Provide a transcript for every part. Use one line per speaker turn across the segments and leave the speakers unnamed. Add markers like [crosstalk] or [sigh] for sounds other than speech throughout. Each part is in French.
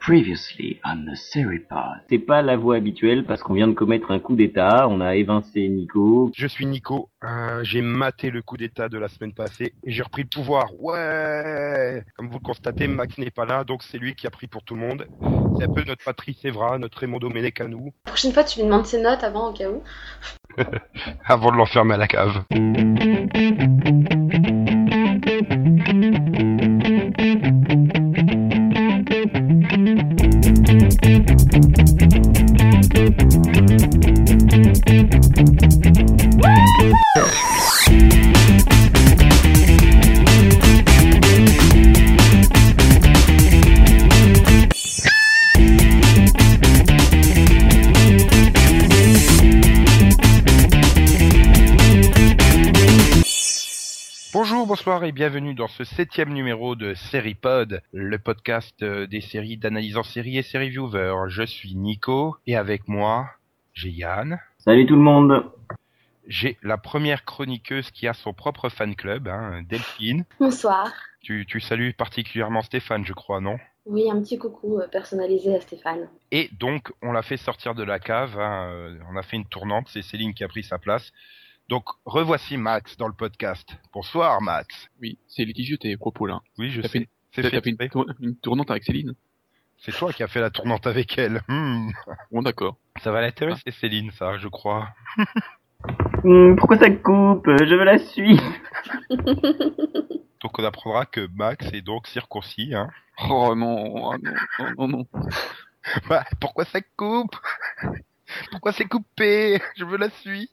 Previously on the Seripod.
C'est pas la voie habituelle parce qu'on vient de commettre un coup d'état, on a évincé Nico.
Je suis Nico, euh, j'ai maté le coup d'état de la semaine passée et j'ai repris le pouvoir. Ouais Comme vous le constatez, Max n'est pas là, donc c'est lui qui a pris pour tout le monde. C'est un peu notre Patrice Evra, notre Raymond Domenech à nous,
La prochaine fois, tu lui demandes ses notes avant au cas où. [laughs]
avant de l'enfermer à la cave. Et bienvenue dans ce septième numéro de Seripod, le podcast euh, des séries d'analyse en série et série viewer. Je suis Nico et avec moi, j'ai Yann.
Salut tout le monde
J'ai la première chroniqueuse qui a son propre fan club, hein, Delphine.
Bonsoir.
Tu, tu salues particulièrement Stéphane, je crois, non?
Oui, un petit coucou euh, personnalisé à Stéphane.
Et donc, on l'a fait sortir de la cave, hein, euh, on a fait une tournante, c'est Céline qui a pris sa place. Donc, revoici Max dans le podcast. Bonsoir Max.
Oui, c'est litigieux tes propos là.
Oui, je sais. C'est
t'as
fait
fait une, tour- une tournante avec Céline
C'est toi qui as fait la tournante avec elle. Hmm.
Bon d'accord.
Ça va l'intéresser Céline, ça, je crois.
Hum, [laughs] Pourquoi ça coupe? Je veux la suite [laughs]
Donc, on apprendra que Max est donc circoncis. Hein.
Oh non, ah non, non, non, [laughs] non.
Bah, pourquoi ça coupe? Pourquoi c'est coupé? Je veux la suite.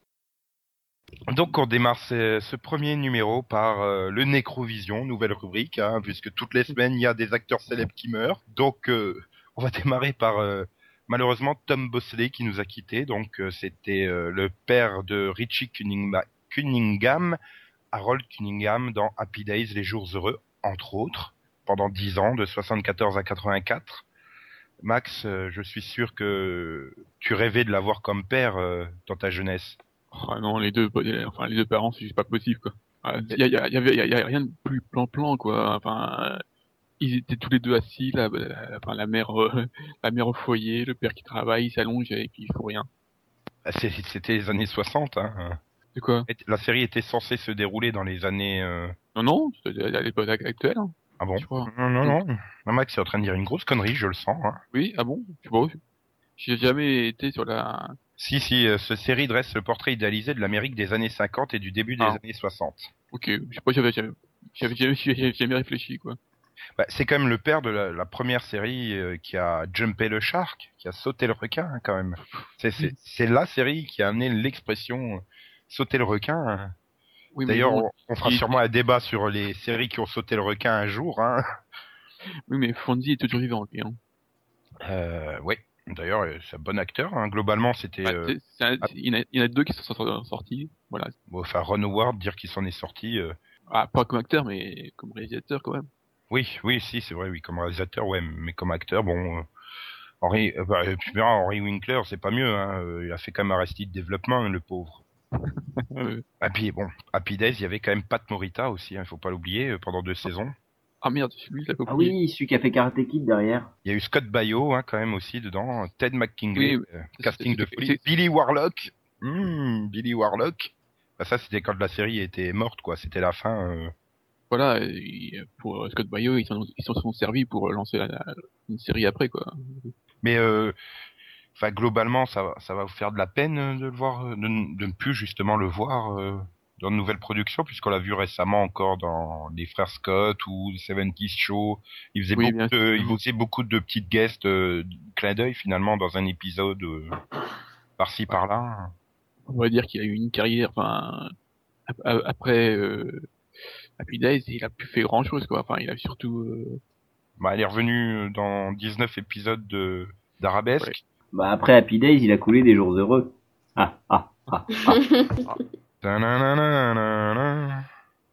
Donc on démarre ce, premier numéro par euh, le Nécrovision, nouvelle rubrique, hein, puisque toutes les semaines il y a des acteurs célèbres qui meurent. Donc euh, on va [laughs] démarrer par euh, malheureusement Tom Bosley qui nous a quittés. Donc c'était le père de Richie Cunningham, Cunningham, Harold Cunningham dans Happy Days, les jours heureux, entre autres, pendant 10 ans, de 74 à 84. Max, je suis sûr que tu rêvais de l'avoir comme père dans ta jeunesse.
Ah non, les deux, enfin les deux parents, c'est juste pas possible quoi. Ah, Il y, a, y, a, y avait- y a- rien de plus plan-plan quoi. Enfin, euh, ils étaient tous les deux assis, la, la, la mère, euh, [laughs] la mère au foyer, le père qui travaille, il s'allonge et puis il faut rien.
Ah, C'était les années 60. Hein.
C'est quoi?
La série était censée se dérouler dans les années... euh,
Non non, à l'époque actuelle. Hein.
Ah bon? Non, non, non. Non, Max est en train de dire une grosse connerie, je le sens. Hein.
Oui, ah bon? Je sais pas. J'ai jamais été sur la.
Si, si, euh, cette série dresse le portrait idéalisé de l'Amérique des années 50 et du début des
Ah.
années 60.
Ok, je sais pas, j'avais jamais, j'avais jamais réfléchi quoi.
Bah, c'est quand même le père de la, la première série euh, qui a jumpé le shark, qui a sauté le requin hein, quand même. C'est c'est- c'est la série qui a amené l'expression euh, sauter le requin. hein.
Oui, mais
D'ailleurs,
bon,
on, on fera
il-
sûrement un débat sur les séries qui ont sauté le requin un jour. Hein.
oui, mais Fonzie est toujours vivant lui. Hein.
Euh, oui. D'ailleurs, euh, c'est un bon acteur. Hein. Globalement, c'était...
Bah,
euh,
un- il, y en a, deux qui sont sor- sortis. Voilà.
bon, enfin, Ron Howard, dire qu'il s'en est sorti... euh,
Ah, pas comme acteur, mais comme réalisateur quand même.
Oui, oui, si, c'est vrai, oui, comme réalisateur, ouais, mais comme acteur, bon... euh, Henry, euh, bah, tu verras, Henry Winkler, c'est pas mieux. Hein. euh, Il a fait quand même Arrested Development, le pauvre. [laughs]
Euh,
Et puis bon, Happy Days, il y avait quand même Pat Morita aussi, il faut pas l'oublier, euh, pendant deux saisons.
Ah merde, lui, je l'avais
Ah oui, celui qui a fait Karate Kid derrière.
Il y a eu Scott Baio hein, quand même aussi dedans, Ted McKinley,
Oui,
euh, casting de folie. Billy Warlock, Hmm, Billy Warlock. Bah, ça c'était quand la série était morte quoi, c'était la fin. euh.
Voilà, et pour Scott Baio, ils s'en sont servis pour lancer la- la- une série après quoi.
Mais euh, enfin globalement ça va, ça va vous faire de la peine de le voir, euh, de, de ne plus justement le voir euh, dans de nouvelles productions, puisqu'on l'a vu récemment encore dans les frères Scott ou The 70 Show. Il faisait,
Oui,
beaucoup de, il faisait beaucoup de petites guests, euh, clin d'œil finalement dans un épisode euh, par-ci par-là.
On va dire qu'il a eu une carrière, enfin, ap- ap- après euh, Happy Days, il a plus fait grand chose quoi. Enfin, il a surtout. euh,
Bah, elle est revenue dans 19 épisodes de d'Arabesque.
Ouais.
Bah après Happy Days, il a coulé des jours heureux. Ah, ah, ah, ah. [laughs]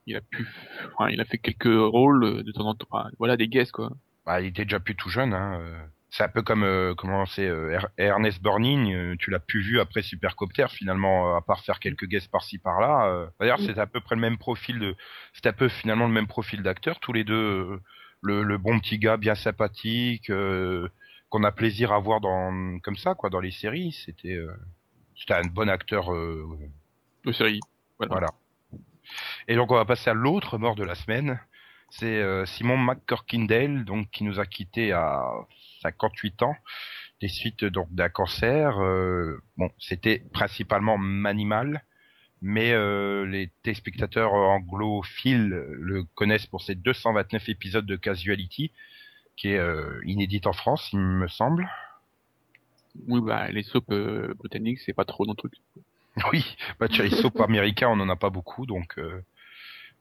Il a pu, enfin, il a fait quelques rôles de temps en temps. Enfin, voilà, des guests quoi.
Bah, il était déjà plus tout jeune. Hein. euh. C'est un peu comme euh, comment c'est euh, Er- Ernest Borgnine. euh, tu l'as plus vu après Supercopter finalement, euh, à part faire quelques guests par-ci par-là. euh. D'ailleurs, c'est à peu près le même profil de. C'est un peu finalement le même profil d'acteur. Tous les deux, euh, le, le bon petit gars bien sympathique, euh, qu'on a plaisir à voir dans comme ça quoi dans les séries. C'était euh, c'était un bon acteur. euh,
De série. Voilà.
voilà. Et donc on va passer à l'autre mort de la semaine. C'est euh, Simon McCorkindale, donc qui nous a quitté à 58 ans des suites donc d'un cancer. Euh, bon, c'était principalement Manimal, mais euh, les téléspectateurs anglophiles le connaissent pour ses 229 épisodes de Casuality, qui est inédite en France, il me semble.
Oui, bah, les soaps britanniques, c'est pas trop notre truc. [laughs]
Oui, bah Cherry [laughs] Soap américain, on en a pas beaucoup, donc. euh,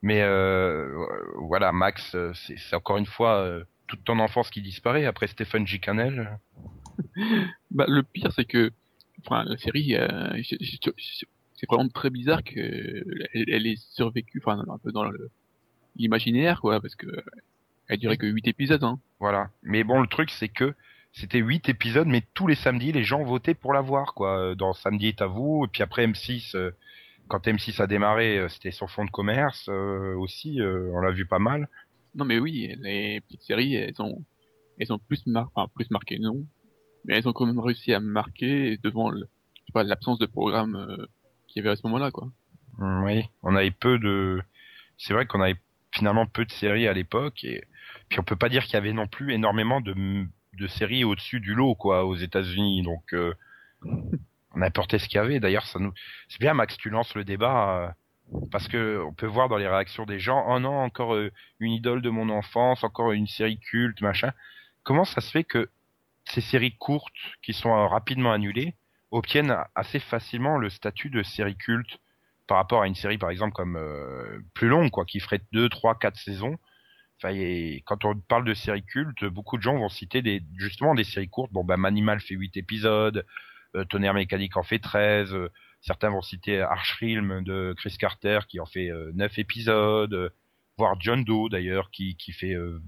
Mais euh, voilà, Max, euh, c'est encore une fois euh, toute ton enfance qui disparaît après Stephen G. Cannell. [laughs]
Bah, le pire, c'est que, enfin, la série, euh, c'est vraiment très bizarre que elle, ait survécu, enfin, un peu dans l'imaginaire, quoi, parce que elle durait que 8 épisodes, hein.
Voilà. Mais bon, le truc, c'est que c'était huit épisodes, mais tous les samedis, les gens votaient pour la voir, quoi. Euh, Dans Samedi est à vous, et puis après M6, euh, quand M6 a démarré, euh, c'était sur fond de commerce euh, aussi, euh, on l'a vu pas mal.
Non, mais oui, les petites séries, elles ont, elles ont plus mar enfin, plus marqué, non. Mais elles ont quand même réussi à marquer devant le, l'absence de programme euh, qu'il y avait à ce moment-là, quoi.
Mm, Oui, on avait peu de. C'est vrai qu'on avait finalement peu de séries à l'époque, et puis on peut pas dire qu'il y avait non plus énormément de, de séries au-dessus du lot, quoi, aux États-Unis. Donc euh, on apportait ce qu'il y avait. D'ailleurs, ça nous. C'est bien, Max, tu lances le débat. euh, parce que on peut voir dans les réactions des gens, oh non, encore euh, une idole de mon enfance, encore une série culte, machin. Comment ça se fait que ces séries courtes, qui sont rapidement annulées, obtiennent assez facilement le statut de série culte par rapport à une série, par exemple, comme plus longue, quoi, qui ferait deux, trois, quatre saisons. Enfin, et quand on parle de séries cultes, beaucoup de gens vont citer des, justement des séries courtes. Bon, ben, Manimal fait huit épisodes, euh, Tonnerre mécanique en fait 13, euh, certains vont citer Archrealm de Chris Carter qui en fait euh, 9 épisodes, euh, voire John Doe d'ailleurs qui, qui fait euh,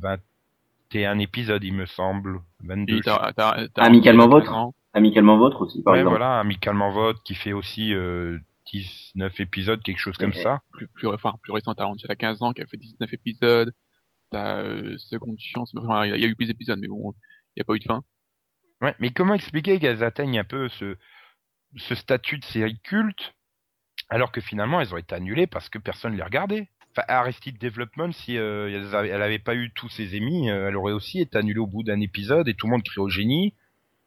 21 épisodes il me semble, 22.
Et t'as, t'as, t'as
Amicalement vôtre. Amicalement vôtre aussi, par
Ouais,
exemple.
voilà, Amicalement Vote qui fait aussi euh, 19 épisodes, quelque chose comme
Ouais.
ça.
plus, plus, enfin, plus récent, t'as Angela 15 ans qui a fait 19 épisodes, t'as euh, Seconde Chance, enfin, il y, a- eu plus d'épisodes, mais bon, il n'y a pas eu de fin.
Ouais, mais comment expliquer qu'elles atteignent un peu ce, statut de série culte alors que finalement elles ont été annulées parce que personne ne les regardait? Enfin, Arrested Development, si euh, elle avait pas eu tous ses émis, euh, elle aurait aussi été annulée au bout d'un épisode et tout le monde crie au génie.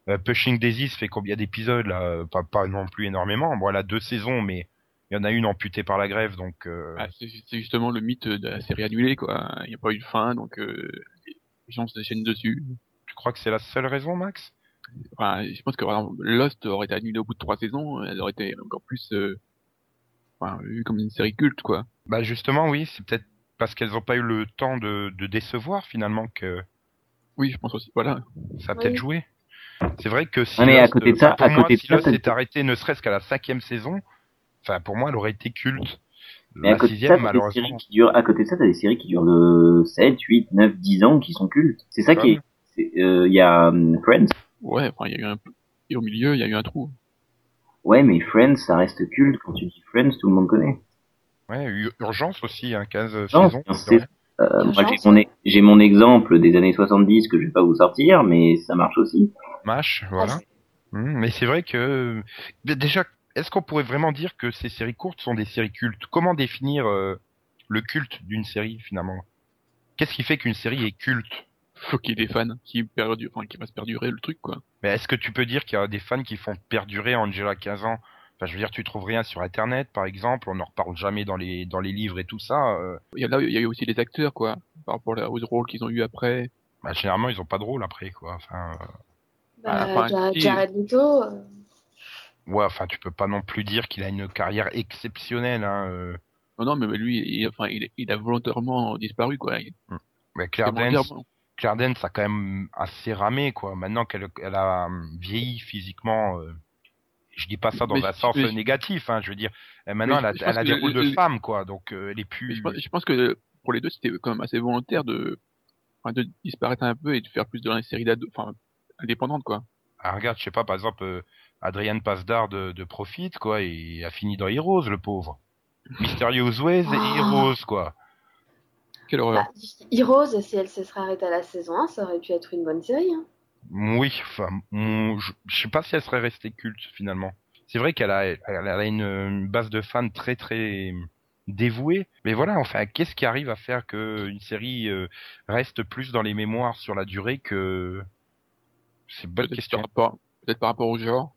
Euh, Pushing Daisies fait combien d'épisodes pas, pas non plus énormément. Bon, elle a deux saisons, mais il y en a une amputée par la grève, donc euh,
Ah, c'est, c'est justement le mythe de la série annulée, quoi. Il n'y a pas eu de fin, donc euh, les gens se déchaînent dessus.
tu crois que c'est la seule raison, Max?
Enfin, je pense que par exemple, Lost aurait été annulée au bout de trois saisons, elle aurait été encore plus, euh, enfin, vue comme une série culte, quoi.
Bah justement, oui, c'est peut-être parce qu'elles n'ont pas eu le temps de, de décevoir finalement que
Oui, je pense aussi. Voilà.
ça a
Oui.
peut-être joué. C'est vrai que si
Ouais, mais à
Lost,
côté de ça- à
moi,
côté
si
ça,
Lost
t'as-
s'est arrêté ne serait-ce qu'à la cinquième saison, enfin pour moi elle aurait été culte.
Mais à côté de ça, t'as des
malheureusement.
séries qui durent, à côté de ça, t'as des séries qui durent de 7, 8, 9, 10 ans qui sont cultes. C'est ça qui est, euh, il y a hum, Friends.
Ouais, enfin, il y a eu un, et au milieu, il y a eu un trou.
Ouais, mais Friends, ça reste culte. Quand tu dis Friends, tout le monde connaît.
Ouais, Ur- Urgence aussi, hein, 15
Non,
saisons.
Euh, moi, j'ai
Urgence.
mon, e- j'ai mon exemple des années 70 que je vais pas vous sortir, mais ça marche aussi.
Mash, voilà. Hum, mais c'est vrai que déjà, est-ce qu'on pourrait vraiment dire que ces séries courtes sont des séries cultes? Comment définir euh, le culte d'une série finalement? Qu'est-ce qui fait qu'une série est culte?
Faut qu'il y ait des fans qui perdurent, enfin, qui fassent perdurer le truc, quoi.
Mais est-ce que tu peux dire qu'il y a des fans qui font perdurer Angela 15 ans Enfin, je veux dire, tu trouves rien sur Internet, par exemple, on n'en reparle jamais dans les dans les livres et tout ça. euh,
Il y a là, il y a eu aussi les acteurs, quoi. Par rapport aux rôles qu'ils ont eu après.
bah, généralement, ils ont pas de rôle après, quoi. Enfin, euh,
Ah,
Bah,
enfin,
Jared,
si.
Jared Leto, euh,
ouais, enfin, tu peux pas non plus dire qu'il a une carrière exceptionnelle. Hein. euh.
Non, non, mais lui, il, enfin, il, il a volontairement disparu, quoi. Il-
Mais Claire
bon.
Claire a quand même assez ramé, quoi. Maintenant qu'elle elle a hum, vieilli physiquement, euh, je dis pas ça dans
Mais
un sens
mais-
négatif, hein. Je veux dire, euh, maintenant,
Mais
elle a, elle des
le-
rôles de
le-
femme, quoi. Donc, euh, elle est plus.
je, pense, je pense que pour les deux, c'était quand même assez volontaire de, enfin, de disparaître un peu et de faire plus de série d'ado, enfin, indépendante, quoi.
Ah, regarde, je sais pas, par exemple, euh, Adrian Pasdar de, de Profit, quoi, il a fini dans Heroes, le pauvre. Mysterious Ways et
Ah.
Heroes, quoi.
Quelle horreur.
bah, Heroes, si elle se serait arrêtée à la saison 1, ça aurait pu être une bonne série. Hein.
Oui, enfin, je, je sais pas si elle serait restée culte finalement. C'est vrai qu'elle a, elle a une, une base de fans très très dévouée, mais voilà, enfin, qu'est-ce qui arrive à faire que une série euh, reste plus dans les mémoires sur la durée que c'est une bonne question.
par peut-être par rapport au genre.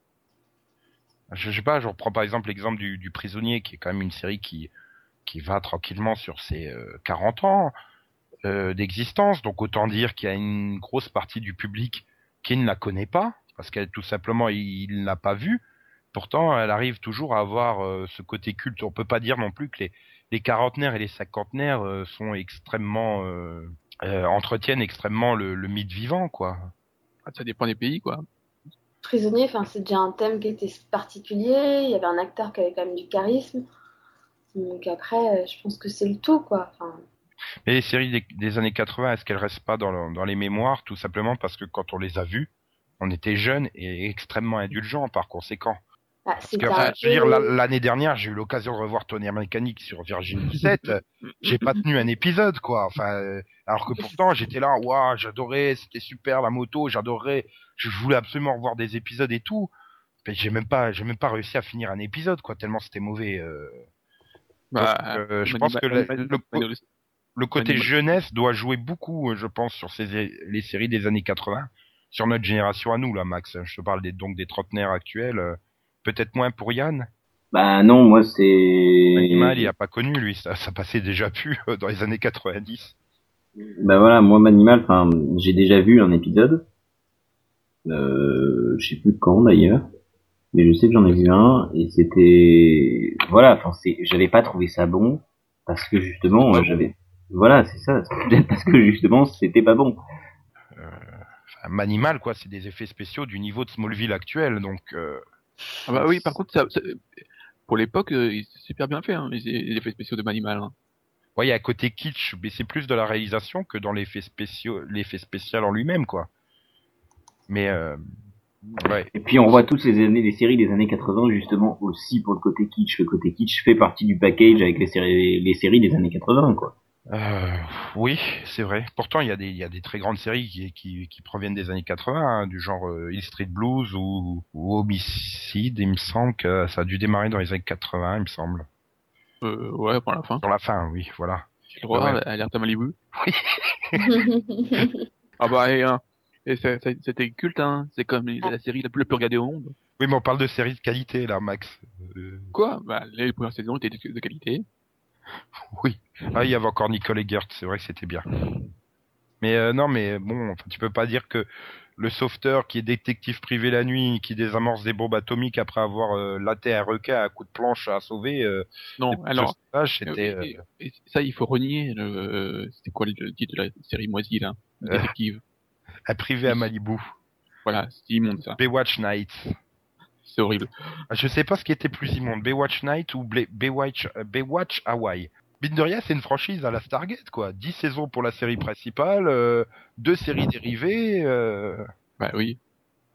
Je, sais pas, je reprends par exemple l'exemple du, prisonnier, qui est quand même une série qui qui va tranquillement sur ses euh, 40 ans euh, d'existence. Donc autant dire qu'il y a une grosse partie du public qui ne la connaît pas, parce qu'elle tout simplement il ne l'a pas vue. Pourtant, elle arrive toujours à avoir euh, ce côté culte. On peut pas dire non plus que les, les quarantenaires et les cinquantenaires euh, sont extrêmement euh, euh, entretiennent extrêmement le, le mythe vivant, quoi.
Ça dépend des pays, quoi.
Prisonnier, enfin, c'est déjà un thème qui était particulier. Il y avait un acteur qui avait quand même du charisme. Donc après, euh, je pense que c'est le tout, quoi.
Mais les séries des, années 80, est-ce qu'elles restent pas dans, dans les mémoires tout simplement parce que quand on les a vues, on était jeunes et extrêmement indulgents par conséquent.
Bah,
Parce
c'était
que,
un
enfin, je veux dire, l'année dernière, j'ai eu l'occasion de revoir Tonnerre Mécanique sur Virgin 17. [laughs] j'ai pas tenu un épisode, quoi. Enfin, euh, alors que pourtant, j'étais là, waouh, j'adorais, c'était super la moto, j'adorais, je voulais absolument revoir des épisodes et tout. Mais j'ai même pas, j'ai même pas réussi à finir un épisode, quoi, tellement c'était mauvais. euh.
Bah,
Donc, euh, je pense que le- côté jeunesse doit jouer beaucoup, euh, je pense, sur ces, les séries des années 80, sur notre génération à nous, là, Max. Je te parle des, donc des trentenaires actuels. Euh, Peut-être moins pour Yann?
Bah non, moi c'est.
Animal, il a pas connu, lui. Ça, ça passait déjà plus euh, dans les années 90.
Bah voilà, moi Manimal, enfin, j'ai déjà vu un épisode. Euh, je sais plus quand d'ailleurs, mais je sais que j'en ai vu un et c'était, voilà, enfin c'est, j'avais pas trouvé ça bon parce que justement, euh, j'avais, voilà, c'est ça, peut-être [laughs] parce que justement c'était pas bon.
Enfin, Manimal, quoi, c'est des effets spéciaux du niveau de Smallville actuel. Donc, euh,
Ah bah oui, par contre, ça, ça- pour l'époque, euh, c'est super bien fait, hein, les, les effets spéciaux de Manimal. Hein.
ouais, il y a un côté kitsch, mais c'est plus de la réalisation que dans l'effet spéciaux, l'effet spécial en lui-même, quoi. Mais, euh, ouais.
Et puis on voit toutes ces années, les séries des années 80 justement aussi pour le côté kitsch. Le côté kitsch fait partie du package avec les séries, les séries des années 80 quoi.
Euh, oui, c'est vrai. Pourtant, il y a des, il y a des très grandes séries qui, qui, qui proviennent des années 80, hein, du genre euh, Hill Street Blues ou, ou Homicide. Il me semble que ça a dû démarrer dans les années 80, il me semble.
Euh, ouais, pour la fin.
Sur la fin, oui, voilà.
J'ai le droit,
Ouais.
Alerte à Malibu. Ah bah, et, hein, et c'était culte, hein. C'est comme la série la plus, la plus regardée au monde.
Oui, mais on parle de séries de qualité, là, Max. Euh,
Quoi? Bah, les premières saisons étaient de qualité.
Oui. Ah, il y avait encore Nicole Eggert, c'est vrai que c'était bien. Mais euh, non, mais bon, enfin, tu peux pas dire que le sauveteur qui est détective privé la nuit, qui désamorce des bombes atomiques après avoir euh, laté un requin à coup de planche à sauver, euh,
Non, alors,
c'était...
euh, ça, il faut renier le, c'était quoi le, titre de la série moisie, là? Détective.
un privé à Malibu.
Voilà, c'est immonde, ça.
Baywatch Night.
C'est horrible.
Je sais pas ce qui était plus immonde, Baywatch Night ou Baywatch, euh, Baywatch Hawaii. Mine de rien, c'est une franchise à la Stargate, quoi. 10 saisons pour la série principale, euh, deux séries dérivées. Euh...
Bah oui.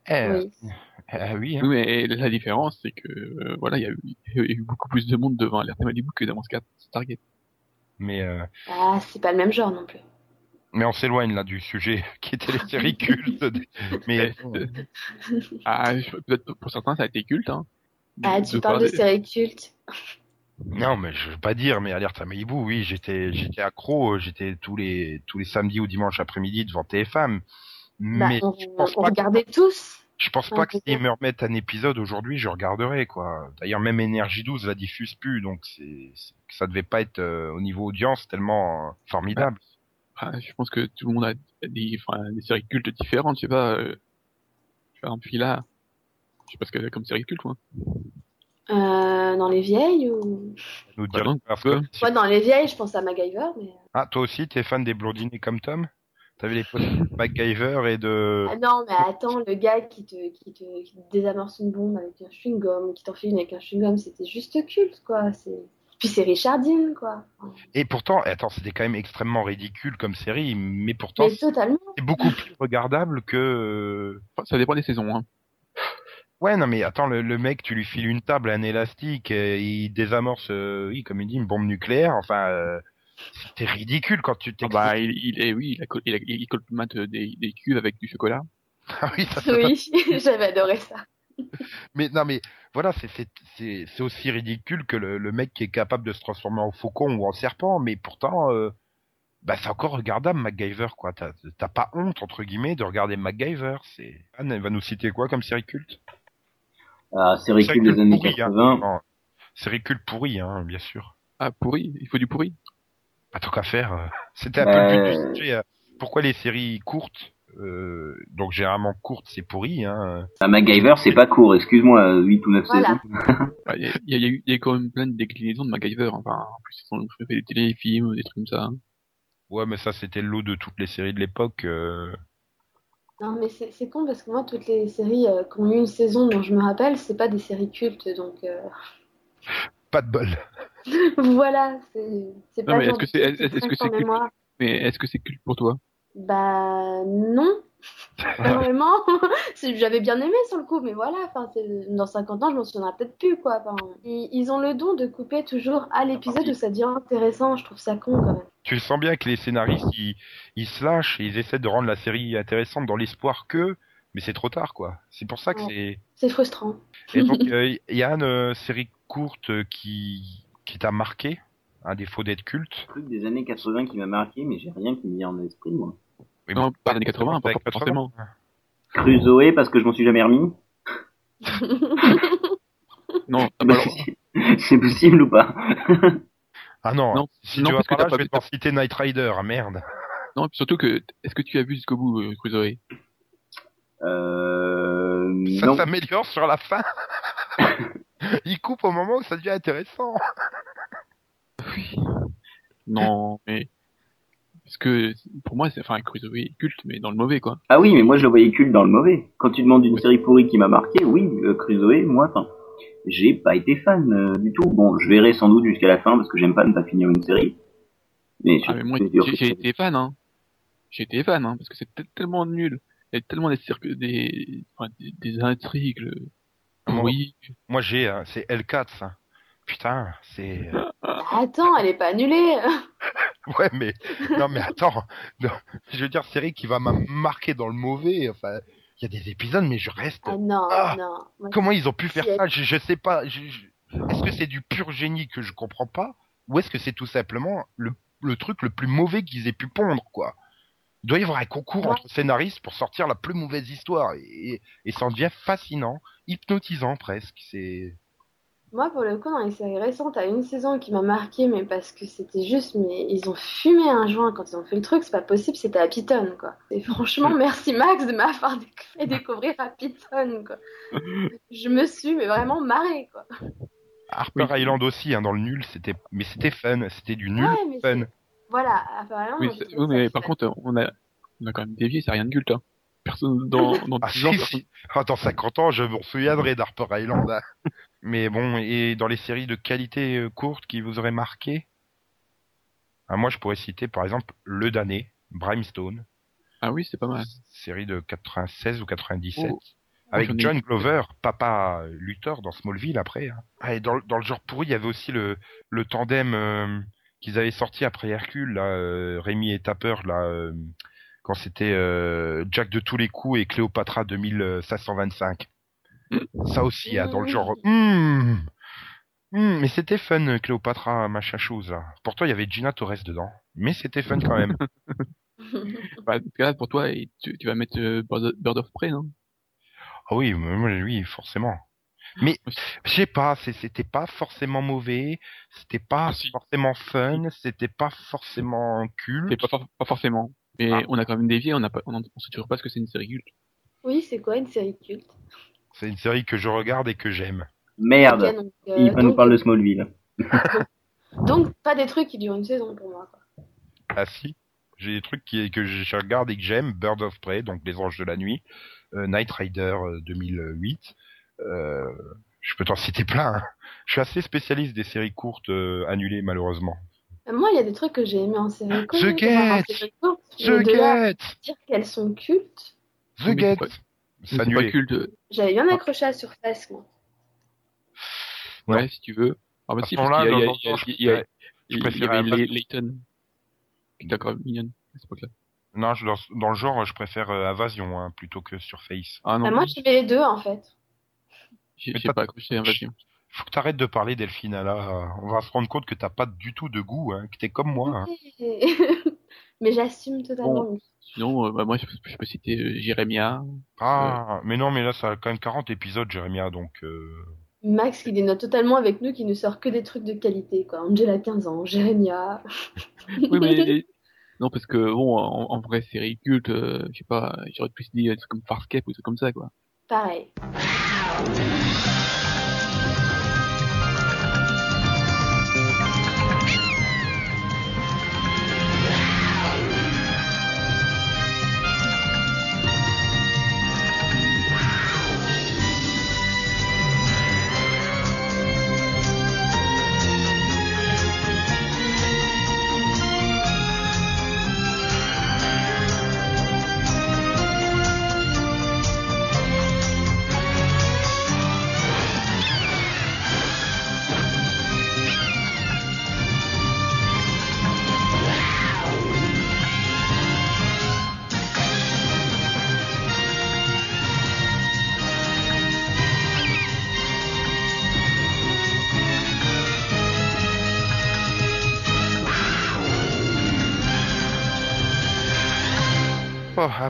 Eh,
oui.
eh oui, hein.
Oui, mais la différence, c'est que, euh, voilà, il y, a eu- il y a eu beaucoup plus de monde devant Alerte à Malibu que devant Star- Stargate.
mais euh,
Ah, c'est pas le même genre non plus.
Mais on s'éloigne là du sujet [laughs] qui était les séries cultes. [laughs] mais
Ah, je- peut-être pour certains, ça a été culte, hein.
Ah, tu
De
parles
par
de séries cultes.
non, mais je veux pas dire, mais alerte à Malibu, oui, j'étais j'étais accro, euh, j'étais tous les tous les samedis ou dimanches après-midi devant TF1.
Bah,
Mais
on,
je pense
on
pas que
regardait tous.
Je pense
Ah,
pas que s'ils me remettent un épisode aujourd'hui, je regarderai quoi. D'ailleurs, même Énergie 12 la diffuse plus, donc c'est c'est- ça devait pas être euh, au niveau audience tellement euh, formidable.
Je pense que tout le monde a des, enfin, des séries cultes différentes, je sais pas, euh, par exemple, Phila, je sais pas ce qu'elle a comme série culte, moi.
Euh, dans les vieilles ou...
Nous dire
peux.
que-
Ouais, dans les vieilles, je pense à MacGyver, mais...
Ah, toi aussi, t'es fan des blondinés comme Tom? T'avais les posts de MacGyver et de.
Ah non, mais attends, le gars qui te, qui te, qui te désamorce une bombe avec un chewing-gum, qui t'en fait une avec un chewing-gum, c'était juste culte, quoi. C'est... Puis c'est Richardine, quoi.
Et pourtant, attends, c'était quand même extrêmement ridicule comme série, mais pourtant, c'est beaucoup plus regardable que.
Enfin, ça dépend des saisons, hein.
Ouais, non, mais attends, le, le mec, tu lui files une table, un élastique, et il désamorce, euh, oui, comme il dit, une bombe nucléaire. Enfin, euh, c'était ridicule quand tu
Ah bah, il, il est, oui, il, a, il, a, il colmate des, des cuves avec du chocolat.
Ah oui, ça, ça-
Oui, [laughs] j'avais adoré ça. [laughs]
Mais non, mais voilà, c'est c'est c'est c'est aussi ridicule que le, le mec qui est capable de se transformer en faucon ou en serpent, mais pourtant, euh, bah c'est encore regardable MacGyver quoi. T'as pas honte entre guillemets de regarder MacGyver. C'est Anne, elle va nous citer quoi comme série culte?
Ah, série culte des années
pourrie, hein.
80.
Non, série culte pourrie, hein, bien sûr.
Ah, pourri, il faut du pourri?
Pas tant qu'à faire. euh, [laughs] C'était un peu le but du sujet. euh, Pourquoi les séries courtes? Euh, donc généralement courtes c'est pourri hein.
Ah, MacGyver, c'est pas court, excuse-moi, 8 ou 9
Voilà.
saisons. [laughs]
Bah, Il y, a, il y, a y quand même plein de déclinaisons de MacGyver. Enfin, en plus, ils ont fait des téléfilms, des trucs comme ça. hein.
Ouais, mais ça c'était le lot de toutes les séries de l'époque. euh.
Non, mais c'est con parce que moi, toutes les séries euh, qui ont eu une saison dont je me rappelle, c'est pas des séries cultes. Donc euh, [laughs]
Pas de bol. [laughs]
voilà, c'est
Non,
pas
mais est-ce que c'est- culte? Mais est-ce que c'est culte pour toi?
Bah non, pas [laughs] vraiment. [laughs] J'avais bien aimé sur le coup, mais voilà, dans 50 ans, je m'en souviendrai peut-être plus, quoi. Ils, ils ont le don de couper toujours à l'épisode où ça devient intéressant. Je trouve ça con, quand même.
Tu sens bien que les scénaristes ils, ils se lâchent et ils essaient de rendre la série intéressante dans l'espoir que, mais c'est trop tard quoi. C'est pour ça que
Ouais.
c'est.
C'est frustrant.
Et donc [laughs] euh, il y a une euh, série courte qui qui t'a marqué, à défaut d'être culte.
Un truc des années 80 qui m'a marqué, mais j'ai rien qui me vient en esprit, moi.
Oui,
Non, pas les années 80, pas
avec
forcément.
Crusoe, parce que je m'en suis jamais remis. [laughs]
Non, bah, [laughs]
c'est possible ou pas? [laughs]
Ah non,
Non,
si
non,
tu vas
parce que
là, je
pas
vais t'en citer Night Rider, ah, merde.
non, puis surtout que, est-ce que tu as vu jusqu'au bout, euh, Crusoe
Euh...
Ça
Non.
s'améliore sur la fin. il coupe au moment où ça devient intéressant.
Oui. Non, mais parce que pour moi, c'est enfin Crusoe est culte, mais dans le mauvais quoi.
Ah oui, mais moi je le voyais culte dans le mauvais. Quand tu demandes une série pourrie qui m'a marqué, oui, euh, Crusoe, moi, enfin, j'ai pas été fan euh, du tout. Bon, je verrai sans doute jusqu'à la fin parce que j'aime pas ne pas finir une série. Mais,
Ah, mais moi, j'ai été fan, hein. J'ai été fan, hein, parce que c'est tel- tellement nul. Il y a tellement des cirques, des, enfin, des, des intrigues. le-
Moi-
Oui.
Moi j'ai, hein, c'est L4 ça. Putain, c'est.
Attends, elle est pas annulée. [laughs]
Ouais, mais non, mais attends. Non, je veux dire, série qui va m'a marqué dans le mauvais. Enfin, il y a des épisodes, mais je reste.
Ah non,
Ah.
non.
Comment ils ont pu faire ça? Je, je sais pas. je- Est-ce que c'est du pur génie que je comprends pas, ou est-ce que c'est tout simplement le, le truc le plus mauvais qu'ils aient pu pondre, quoi? Il doit y avoir un concours
Ouais.
entre scénaristes pour sortir la plus mauvaise histoire, et, et ça en devient fascinant, hypnotisant presque. C'est
Moi, pour le coup, dans les séries récentes, à une saison qui m'a marqué, mais parce que c'était juste, mais ils ont fumé un joint quand ils ont fait le truc, c'est pas possible, c'était à Python, quoi. Et franchement, [laughs] merci Max de m'avoir fait découvrir à Python, quoi. [laughs] Je me suis, mais vraiment marrée, quoi.
Harper
Oui.
Island aussi, hein, dans le nul, c'était, mais c'était fun, c'était du nul
Ouais, mais
fun.
Voilà, apparemment.
Oui, mais par contre, on a, on a quand même dévié, c'est rien de culte, hein. Personne dans, [laughs] dans
Ah
10 ans,
si,
personne-
si. Ah, dans 50 ans, je me souviendrai d'Harper Island. hein. Mais bon, et dans les séries de qualité euh, courte qui vous auraient marqué? Ah, Moi, je pourrais citer par exemple Le Damné, Brimstone,
Ah oui, c'est pas mal.
série de 96 ou 97.
Oh.
Avec
ai-
John Glover, papa Luthor dans Smallville après. hein. Ah, et dans, le- dans le genre pourri, il y avait aussi le, le tandem euh, qu'ils avaient sorti après Hercule, là, euh, Rémi et Tapper, là, euh, quand c'était euh, Jack de tous les coups et Cléopatra 2525. Ça aussi, hein, dans le genre. hmm, hmm, mais c'était fun, Cléopatra, machin chose là. Pourtant, il y avait Gina Torres dedans, mais c'était fun quand même. [laughs] [laughs]
Bah, pour toi, tu, tu vas mettre euh, Bird of Prey, non?
Ah oui, oui, forcément. Mais je sais pas, c'était pas forcément mauvais, c'était pas
Ah, si.
forcément fun, c'était pas forcément culte.
Pas, for- pas forcément. Mais
Ah.
on a quand même dévié, on on sait toujours pas ce que c'est une série culte.
Oui, c'est quoi une série culte?
C'est une série que je regarde et que j'aime.
Merde.
Donc, euh,
Il va nous parler de Smallville. [laughs]
Donc, pas des trucs qui durent une saison pour moi, quoi.
Ah si, j'ai des trucs qui, que je regarde et que j'aime, Bird of Prey, donc Les Anges de la Nuit, euh, Night Rider euh, 2008. Euh, je peux t'en citer plein. hein. Je suis assez spécialiste des séries courtes euh, annulées malheureusement.
Moi, il y a des trucs que j'ai aimés en série courte.
The Get The Get
dire qu'elles sont cultes,
The Get
c'est pas- culte.
j'avais bien accroché à Surface, moi.
Ouais, si tu veux. Ah bah si,
ce
parce qu'il y a,
non,
il y a,
non,
il y a,
je- préférais
Layton, encore mignonne à cette époque-là.
Non, je- dans, dans le genre, je préfère euh, Invasion hein, plutôt que Surface.
Ah non,
Bah, moi, je fais les deux en fait.
j'ai j'ai pas accroché Invasion.
Faut que t'arrêtes de parler Delphine là. On va se rendre compte que t'as pas du tout de goût, hein, que t'es comme moi. hein. [laughs]
Mais j'assume totalement.
Sinon, euh, bah, moi, je, je peux citer euh, Jérémia.
Ah, mais non, mais là, ça a quand même 40 épisodes, Jérémia, donc... euh,
Max qui dénote totalement avec nous, qui nous sort que des trucs de qualité, quoi. Angela 15 ans, Jérémia. [laughs]
Oui, mais non, parce que bon, en, en vraie série culte, euh, je sais pas, j'aurais plus dit euh, des trucs comme Farscape ou des trucs comme ça, quoi.
Pareil.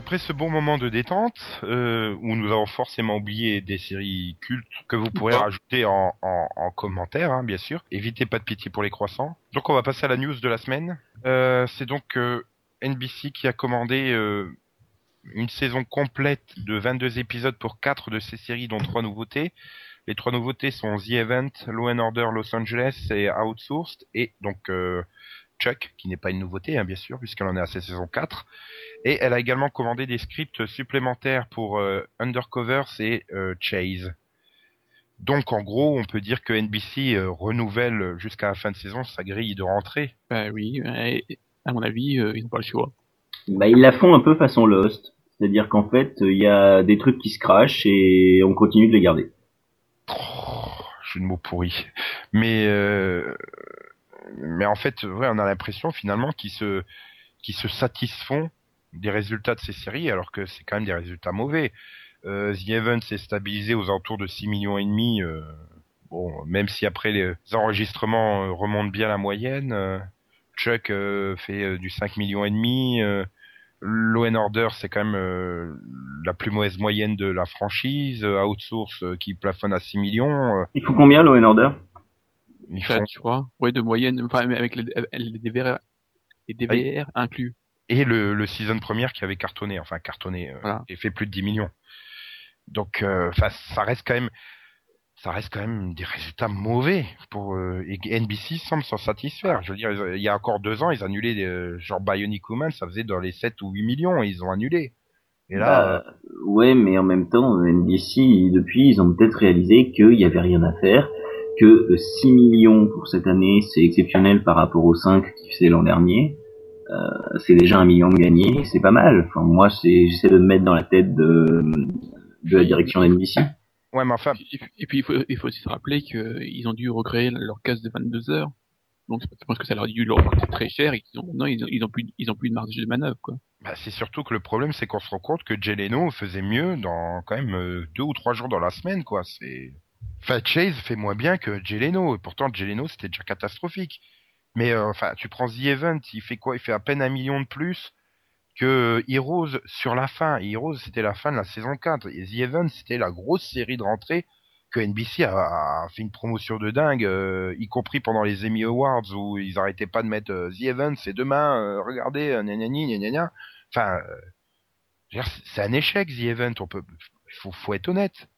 Après ce bon moment de détente, euh, où nous avons forcément oublié des séries cultes que vous pourrez
Ouais.
rajouter en, en, en commentaire, hein, bien sûr. Évitez pas de pitié pour les croissants. Donc on va passer à la news de la semaine. Euh, C'est donc euh, NBC qui a commandé une saison complète de 22 épisodes pour quatre de ces séries, dont trois nouveautés. Les trois nouveautés sont The Event, Law and Order Los Angeles et Outsourced, et donc Chuck, qui n'est pas une nouveauté, hein, bien sûr, puisqu'elle en est à sa saison 4. Et elle a également commandé des scripts supplémentaires pour euh, Undercovers et euh, Chase. Donc en gros, on peut dire que NBC euh, renouvelle jusqu'à la fin de saison sa grille de rentrée.
Bah oui, à mon avis, euh, ils n'ont pas le choix.
Bah, ils la font un peu façon Lost. C'est-à-dire qu'en fait, il y a des trucs qui se crachent et on continue de les garder.
Oh, jeu de mots pourri. Mais euh, mais en fait, ouais, on a l'impression finalement qu'ils se qu'ils se satisfont des résultats de ces séries, alors que c'est quand même des résultats mauvais. Euh, The Event s'est stabilisé aux alentours de 6 millions et demi. euh, bon, même si après les enregistrements euh, remontent bien la moyenne, euh, Chuck fait du 5 millions et demi. Law Order, c'est quand même euh, la plus mauvaise moyenne de la franchise. Euh, Outsource euh, qui plafonne à 6 millions.
Il faut combien, Law Order?
Ils
Enfin,
font...
tu vois, ouais, de moyenne, enfin, avec les, les DVR, les DVR inclus.
Et le, le season première qui avait cartonné, enfin cartonné, euh,
Voilà.
et fait plus de 10 millions. Donc, euh, enfin, ça reste quand même, ça reste quand même des résultats mauvais pour euh, et NBC semble s'en satisfaire. Je veux dire, ils- il y a encore deux ans, ils annulaient des, genre Bionic Woman, ça faisait dans les 7 ou 8 millions, et ils ont annulé. Et là,
Bah, ouais, mais en même temps, NBC, depuis, ils ont peut-être réalisé qu'il y avait rien à faire, que euh, 6 millions pour cette année, c'est exceptionnel par rapport aux 5 qui faisaient l'an dernier. Euh, c'est déjà un million de gagné, c'est pas mal. Enfin, moi, c'est, j'essaie de me mettre dans la tête de, de la direction d'NBC.
ouais, mais enfin,
Et, puis- il faut, il faut aussi se rappeler qu'ils ont dû recréer leur case de 22 heures. Donc, je pense que ça leur a dû leur coûter très cher et qu'ils ont, non, ils ont, ils ont plus, ils ont plus de marge de manœuvre, quoi.
bah, c'est surtout que le problème, c'est qu'on se rend compte que Jay Leno faisait mieux dans quand même euh, deux ou trois jours dans la semaine, quoi. C'est, enfin, Chase fait moins bien que Jay Leno, et pourtant Jay Leno c'était déjà catastrophique. Mais euh, enfin, tu prends The Event, il fait quoi? Il fait à peine un million de plus que Heroes sur la fin. Heroes, c'était la fin de la saison 4. Et The Event, c'était la grosse série de rentrée que NBC a, fait une promotion de dingue, euh, y compris pendant les Emmy Awards où ils arrêtaient pas de mettre euh, The Event, c'est demain, euh, regardez, euh, gna gna. Enfin, euh, c'est- un échec The Event. On faut être honnête.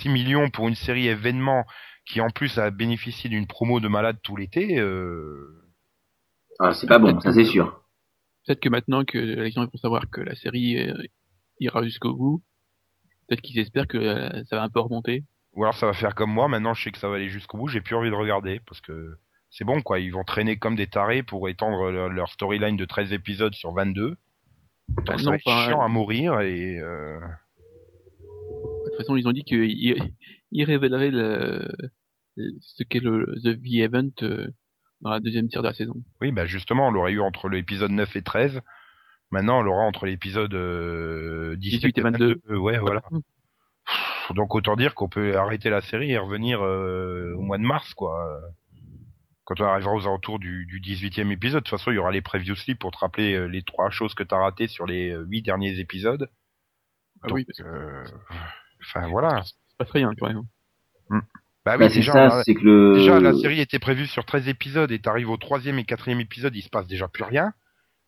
6 millions pour une série événement qui en plus a bénéficié d'une promo de malade tout l'été. Euh...
Ah, c'est pas bon, ça c'est sûr.
Peut-être que maintenant que les gens vont savoir que la série euh, ira jusqu'au bout, peut-être qu'ils espèrent que euh, ça va un peu remonter.
Ou alors ça va faire comme moi. Maintenant, je sais que ça va aller jusqu'au bout. J'ai plus envie de regarder parce que c'est bon quoi. Ils vont traîner comme des tarés pour étendre leur, storyline de 13 épisodes sur 22. Donc
Bah
ça
non,
va être chiant à mourir et euh...
De toute façon, ils ont dit qu'ils ils révéleraient le, ce qu'est le The V Event euh, dans la deuxième tiers de la saison.
oui, bah justement, on l'aurait eu entre l'épisode 9 et 13. Maintenant, on l'aura entre l'épisode euh, 18,
18 et 22.
euh, ouais, voilà. Donc autant dire qu'on peut arrêter la série et revenir euh, au mois de mars, quoi. Quand on arrivera aux alentours du, du 18e épisode, de toute façon, il y aura les previously pour te rappeler euh, les trois choses que t'as ratées sur les euh, huit derniers épisodes.
Ah oui,
Donc, euh, Enfin voilà.
c'est pas très rien quand même.
Bah oui,
Bah, c'est
déjà,
ça, c'est que le.
déjà la série était prévue sur 13 épisodes et t'arrives au troisième et quatrième épisode, il se passe déjà plus rien.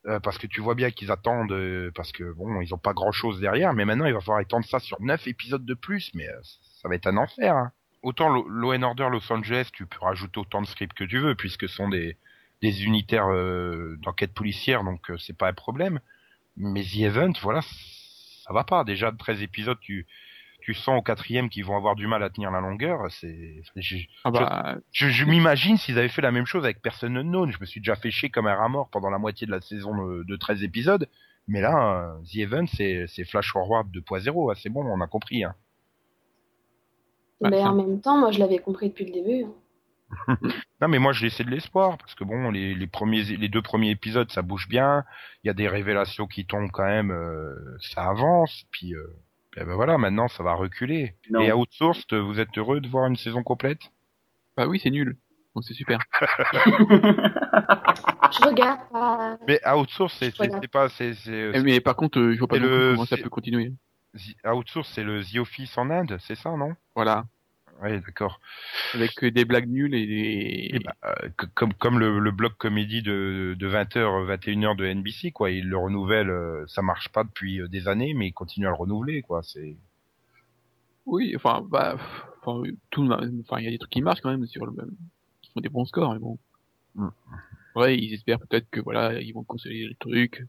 Euh, parce que tu vois bien qu'ils attendent, euh, parce que bon, ils ont pas grand chose derrière, mais maintenant il va falloir étendre ça sur neuf épisodes de plus, mais euh, ça va être un enfer. Hein. Autant Law and Order Los Angeles, tu peux rajouter autant de scripts que tu veux, puisque ce sont des, des unitaires euh, d'enquête policière, donc euh, c'est pas un problème. Mais The Event, voilà, ça va pas. Déjà de 13 épisodes, tu, tu sens au quatrième qu'ils vont avoir du mal à tenir la longueur. C'est, j'ai-
Ah bah,
je, je m'imagine s'ils avaient fait la même chose avec Person Unknown. Je me suis déjà fait chier comme un rat mort pendant la moitié de la saison de, de 13 épisodes. Mais là, The Event, c'est, c'est Flash Forward 2.0. hein, C'est bon, on a compris. Hein.
Bah,
Mais
ça-
en même temps, moi, je l'avais compris depuis le début. hein. [laughs]
Non, mais moi, je laissais de l'espoir parce que bon, les, les premiers, les deux premiers épisodes, ça bouge bien. Il y a des révélations qui tombent quand même. euh, ça avance. Puis, euh, eh ben voilà, maintenant, ça va reculer.
Non.
Et Outsourced, vous êtes heureux de voir une saison complète?
Bah oui, c'est nul. Donc c'est super. [laughs]
Je regarde pas.
Mais Outsourced, c'est, c'est,
Voilà.
c'est pas, c'est, c'est,
Eh, mais par contre, euh, je vois pas
le-
comment ça
c'est-
peut continuer.
The Outsourced, c'est le The Office en Inde, c'est ça, non?
Voilà.
Oui, d'accord.
Avec euh, des blagues nulles et des...
Et bah, euh, que- comme comme le, le bloc comédie de, de 20h 21h de NBC quoi, il le renouvelle euh, ça marche pas depuis euh, des années mais il continue à le renouveler quoi, c'est
Oui, enfin, bah, enfin, euh, tout, enfin, il y a des trucs qui marchent quand même sur le même, qui font des bons scores, mais bon.
Mm.
Ouais, ils espèrent peut-être que voilà, ils vont consolider le truc.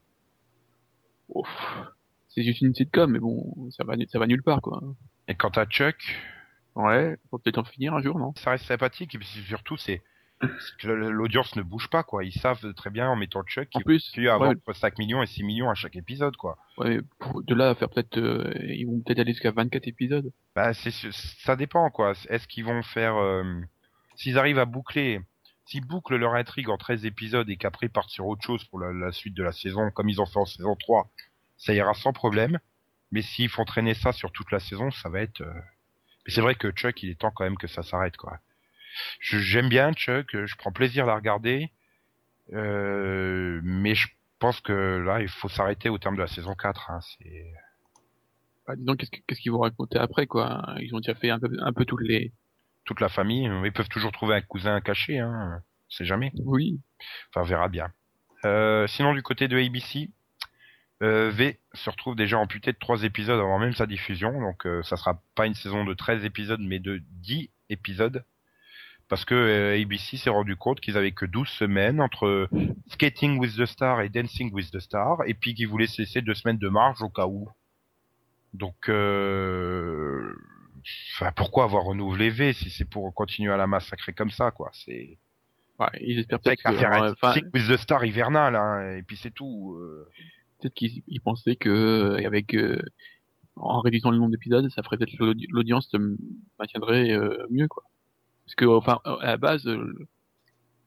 C'est juste une sitcom, mais bon, ça va, ça va nulle part, quoi.
et quant à Chuck,
Ouais, faut peut-être en finir un jour, non?
ça reste sympathique et puis surtout c'est que l'audience ne bouge pas quoi, ils savent très bien en mettant Chuck qu'ils à avoir
ouais,
entre 5 millions et 6 millions à chaque épisode quoi.
ouais, pour, de là à faire peut-être, euh, ils vont peut-être aller jusqu'à 24 épisodes.
Bah c'est ça dépend quoi. Est-ce qu'ils vont faire euh, s'ils arrivent à boucler s'ils bouclent leur intrigue en 13 épisodes et qu'après ils partent sur autre chose pour la, la suite de la saison comme ils ont fait en saison 3, ça ira sans problème. Mais s'ils font traîner ça sur toute la saison, ça va être euh, Mais c'est vrai que Chuck, il est temps quand même que ça s'arrête quoi. Je- J'aime bien Chuck, je prends plaisir à la regarder. Euh, mais je pense que là, il faut s'arrêter au terme de la saison 4. Hein. C'est
Bah, disons, qu'est-ce que- qu'est-ce qu'ils vont raconter après, quoi? Ils ont déjà fait un peu, un peu tous les,
toute la famille. Ils peuvent toujours trouver un cousin caché, hein. On sait jamais.
oui.
Enfin, on verra bien. Euh, sinon, du côté de ABC, euh, V se retrouve déjà amputé de trois épisodes avant même sa diffusion. Donc, euh, ça sera pas une saison de 13 épisodes, mais de 10 épisodes. Parce que euh, ABC s'est rendu compte qu'ils avaient que 12 semaines entre Skating with the Star et Dancing with the Star, et puis qu'ils voulaient se laisser deux semaines de marge au cas où. Donc, euh... enfin, pourquoi avoir renouvelé V si c'est pour continuer à la massacrer comme ça, quoi? C'est
Ouais, ils espèrent peut-être que,
faire un
euh, enfin,
with the Star hivernal, hein, et puis c'est tout. Euh.
peut-être qu'ils ils pensaient que, euh, avec, euh, en réduisant le nombre d'épisodes, ça ferait peut-être l'audi- l'audience se maintiendrait euh, mieux, quoi. Parce que, enfin, à la base, euh,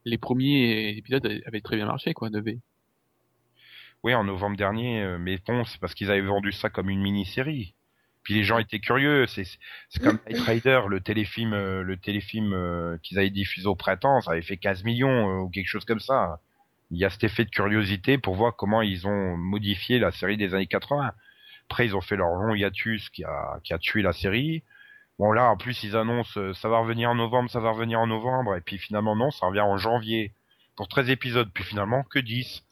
les premiers épisodes avaient très bien marché, quoi, de V.
Oui, en novembre dernier, euh, mais bon, c'est parce qu'ils avaient vendu ça comme une mini-série. Puis les gens étaient curieux. C'est c'est comme [laughs] Night Rider, le téléfilm, euh, le téléfilm euh, qu'ils avaient diffusé au printemps, ça avait fait 15 millions euh, ou quelque chose comme ça. Il y a cet effet de curiosité pour voir comment ils ont modifié la série des années 80. Après, ils ont fait leur long hiatus qui a qui a tué la série. Bon là, en plus, ils annoncent euh, ça va revenir en novembre, ça va revenir en novembre, et puis finalement non, ça revient en janvier pour 13 épisodes, puis finalement que 10.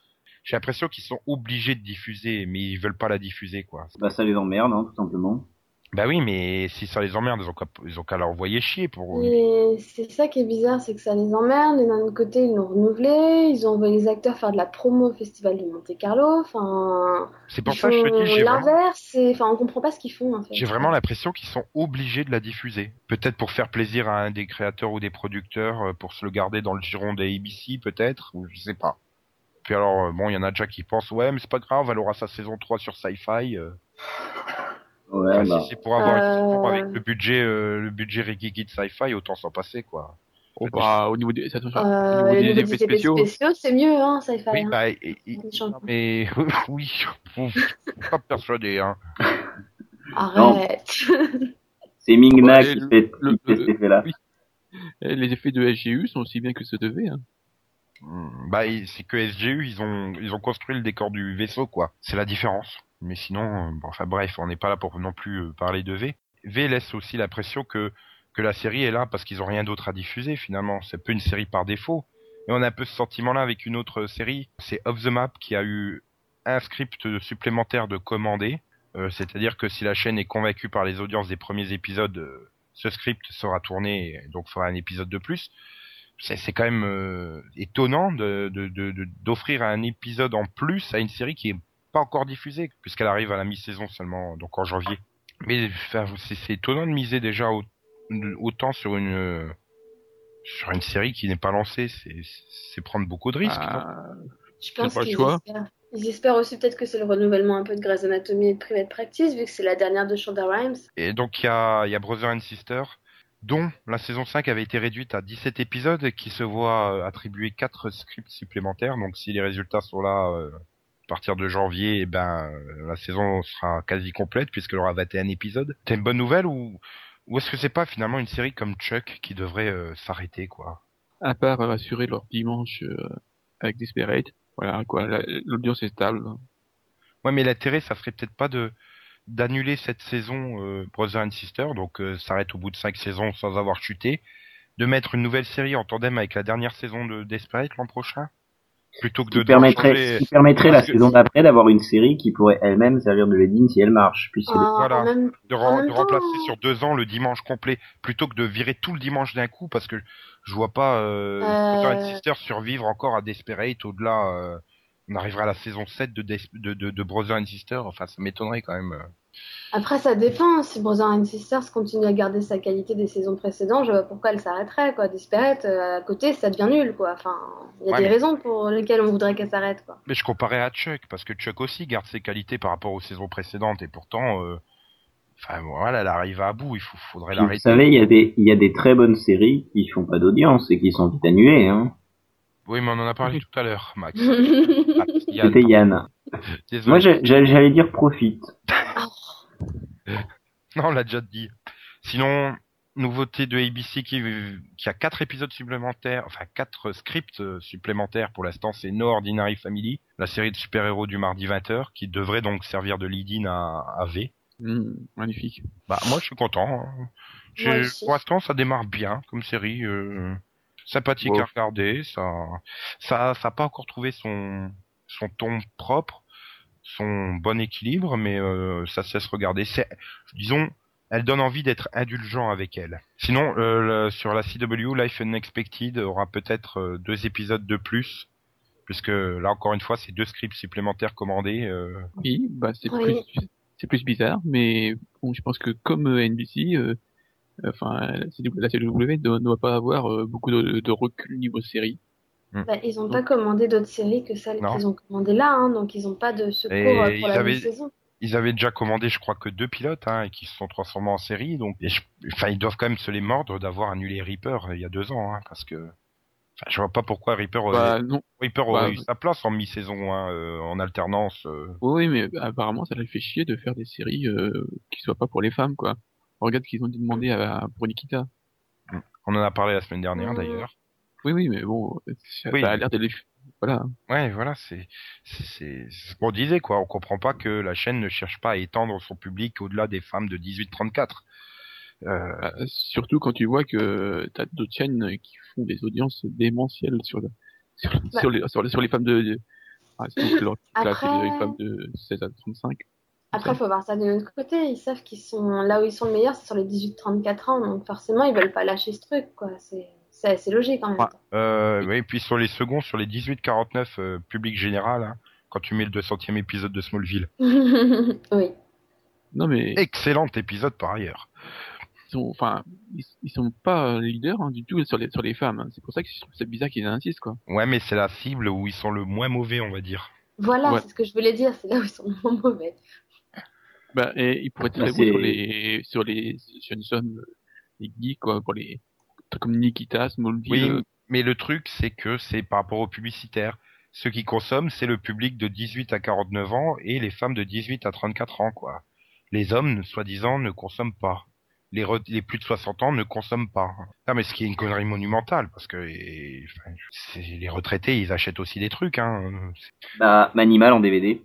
J'ai l'impression qu'ils sont obligés de diffuser, mais ils veulent pas la diffuser, quoi.
Bah ça les emmerde, hein, tout simplement.
Bah oui, mais si ça les emmerde, ils ont qu'à, ils ont qu'à leur envoyer chier pour.
Et c'est ça qui est bizarre, c'est que ça les emmerde, et d'un autre côté, ils l'ont renouvelé, ils ont envoyé les acteurs faire de la promo au Festival de Monte-Carlo, enfin,
C'est pour ça que je te dis, j'ai vraiment,
l'inverse, et enfin, on comprend pas ce qu'ils font, en fait.
j'ai vraiment l'impression qu'ils sont obligés de la diffuser. Peut-être pour faire plaisir à un des créateurs ou des producteurs, euh, pour se le garder dans le giron des ABC, peut-être, ou je sais pas. Puis alors, euh, bon, il y en a déjà qui pensent, ouais, mais c'est pas grave, elle aura sa saison 3 sur Sci-Fi. euh.
Ouais,
Enfin,
bah.
si c'est pour avoir une saison
Euh.
avec le budget, euh, le budget Kid Sci-Fi, autant s'en passer, quoi.
Oh, bah, au niveau des,
Euh,
au niveau effets spéciaux,
spéciaux, c'est mieux, hein, fallait.
Oui,
hein.
bah, et- et-
Méchant.
mais [laughs] oui, faut- faut pas persuader. Hein.
Arrête. [laughs]
C'est Mingna
Bah,
qui
le-
fait,
le-
qui fait
le-
cet effet-là.
oui. eh, les effets de SGU sont aussi bien que se devait. Hein.
Hmm, Bah, c'est que SGU, ils ont, ils ont construit le décor du vaisseau, quoi. C'est la différence. Mais sinon, euh, bon, enfin bref, on n'est pas là pour non plus euh, parler de V. V laisse aussi l'impression que que la série est là parce qu'ils ont rien d'autre à diffuser finalement. C'est peu une série par défaut. Et on a un peu ce sentiment-là avec une autre série. C'est Off the Map qui a eu un script supplémentaire de commandé. Euh, C'est-à-dire que si la chaîne est convaincue par les audiences des premiers épisodes, euh, ce script sera tourné et donc fera un épisode de plus c'est quand même euh, étonnant de de- de- de- d'offrir un épisode en plus à une série qui est pas encore diffusée puisqu'elle arrive à la mi-saison seulement donc en janvier. Mais c'est étonnant de miser déjà au- autant sur une sur une série qui n'est pas lancée, c'est prendre beaucoup de risques.
Ah,
Je pense qu'ils espèrent. Ils espèrent aussi peut-être que c'est le renouvellement un peu de Grey's Anatomy et de Private Practice, vu que c'est la dernière de Shonda Rhimes.
Et donc il y a, il y a Brother and Sister, dont la saison 5 avait été réduite à 17 épisodes et qui se voit euh, attribuer 4 scripts supplémentaires. Donc si les résultats sont là euh, partir de janvier, eh ben euh, la saison sera quasi complète puisqu'elle aura 21 épisodes. C'est une bonne nouvelle ou, ou est-ce que c'est pas finalement une série comme Chuck qui devrait euh, s'arrêter quoi?
À part euh, assurer leur dimanche euh, avec Desperate, voilà quoi, la- l'audience est stable.
Ouais, mais l'intérêt, ça serait peut-être pas de d'annuler cette saison Brother and Sister, donc s'arrête au bout de cinq saisons sans avoir chuté, de mettre une nouvelle série en tandem avec la dernière saison de Desperate l'an prochain, plutôt que de
permettrait,
changer-
ce qui permettrait la
que-
saison d'après d'avoir une série qui pourrait elle-même servir de lead-in si elle marche. Puisque
En-
Voilà.
même-
de, remplacer
temps-
sur deux ans le dimanche complet, plutôt que de virer tout le dimanche d'un coup, parce que je vois pas euh,
Euh.
Brother and Sister survivre encore à Desperate au-delà. euh, on arriverait à la saison 7 de, Des- de, de, de Brother and Sister, enfin ça m'étonnerait quand même.
Après, ça dépend. Si Brother and Sisters continue à garder sa qualité des saisons précédentes, je vois pourquoi elle s'arrêterait, quoi. Disparate, euh, à côté, ça devient nul, quoi. Enfin, il y a
Ouais,
des
mais-
raisons pour lesquelles on voudrait qu'elle s'arrête, quoi.
Mais je comparais à Chuck, parce que Chuck aussi garde ses qualités par rapport aux saisons précédentes, et pourtant, euh, enfin voilà, elle arrive à bout, il faut, faudrait
Puis, vous
l'arrêter.
savez, il y a des, il y a des très bonnes séries qui font pas d'audience et qui sont vite annulées, hein.
Oui, mais on en a parlé tout à l'heure, Max. [laughs] Ah, Yann,
C'était Yann.
désolé.
Moi, j'allais dire profite. [laughs] [laughs]
Non, on l'a déjà dit. Sinon, nouveauté de ABC qui, qui a quatre épisodes supplémentaires, enfin quatre scripts euh, supplémentaires pour l'instant, c'est No Ordinary Family, la série de super-héros du mardi 20h, qui devrait donc servir de lead-in à, à V.
Hmm, magnifique.
Bah moi je suis content. hein. Pour l'instant ça démarre bien comme série, euh, sympathique à regarder. Ça, ça, ça a pas encore trouvé son son ton propre, son bon équilibre, mais euh, ça se laisse regarder. C'est, disons, elle donne envie d'être indulgent avec elle. Sinon, euh, le- sur la CW, Life Unexpected aura peut-être euh, deux épisodes de plus. Puisque là encore une fois, c'est deux scripts supplémentaires commandés. euh,
Oui, bah c'est
Oui.
plus c'est plus bizarre, mais bon, je pense que comme NBC, enfin la CW la CW ne doit pas avoir euh, beaucoup de, de recul niveau série.
Bah, ils n'ont pas commandé d'autres séries que celles qu'ils ont commandées là, hein, donc ils n'ont pas de secours
Et
euh, pour la
avaient-
saison.
ils avaient déjà commandé, je crois, que deux pilotes, hein, et qui se sont transformés en série. Donc, et je- enfin, ils doivent quand même se les mordre d'avoir annulé Reaper euh, il y a deux ans, hein, parce que, enfin, je vois pas pourquoi Reaper, aurait,
Bah non,
Reaper aurait
bah,
eu sa place en mi-saison, hein, euh, en alternance. euh.
oui, mais apparemment ça leur fait chier de faire des séries euh, qui soient pas pour les femmes, quoi. Regarde ce qu'ils ont demandé à, pour Nikita.
On en a parlé la semaine dernière,
Mhm.
d'ailleurs.
Oui, oui, mais bon, ça,
Oui.
ça a l'air de les... Voilà.
Ouais, voilà, c'est, c'est, ce qu'on disait, quoi. On comprend pas que la chaîne ne cherche pas à étendre son public au-delà des femmes de 18-34. Euh,
Bah, surtout quand tu vois que t'as d'autres chaînes qui font des audiences démentielles sur,
Bah.
sur, les, sur, les, sur les femmes de... de- Ah, leur
Après-
les femmes de 16 à 35.
Après, il faut voir ça de l'autre côté. Ils savent qu'ils sont là où ils sont le meilleurs, c'est sur les 18-34 ans, donc forcément, ils veulent pas lâcher ce truc, quoi. C'est c'est assez logique en même
Ouais.
temps.
Euh, oui, et puis sur les seconds, sur les 18-49 euh, public général, hein, quand tu mets le 200e épisode de Smallville. [laughs]
oui.
Non, mais
Excellent épisode par ailleurs.
ils sont, enfin, ils, ils sont pas euh, leaders hein, du tout sur les, sur les femmes. hein. C'est pour ça que je trouve ça bizarre qu'ils insistent, quoi.
Ouais, mais c'est la cible où ils sont le moins mauvais, on va dire.
Voilà,
Ouais.
c'est ce que je voulais dire. C'est là où ils sont vraiment mauvais.
Bah, et ils pourraient être
Bah,
très bons
c'est-
sur les, sur les Johnson, les geeks, quoi, pour les, comme Nikita, Smallville.
Oui,
euh,
mais le truc, c'est que c'est par rapport aux publicitaires. Ceux qui consomment, c'est le public de 18 à 49 ans et les femmes de 18 à 34 ans, quoi. Les hommes, soi-disant, ne consomment pas. Les, re- les plus de 60 ans ne consomment pas. Non, mais ce qui est une connerie monumentale, parce que et, enfin, c'est- les retraités, ils achètent aussi des trucs, hein.
Bah, Manimal en DVD.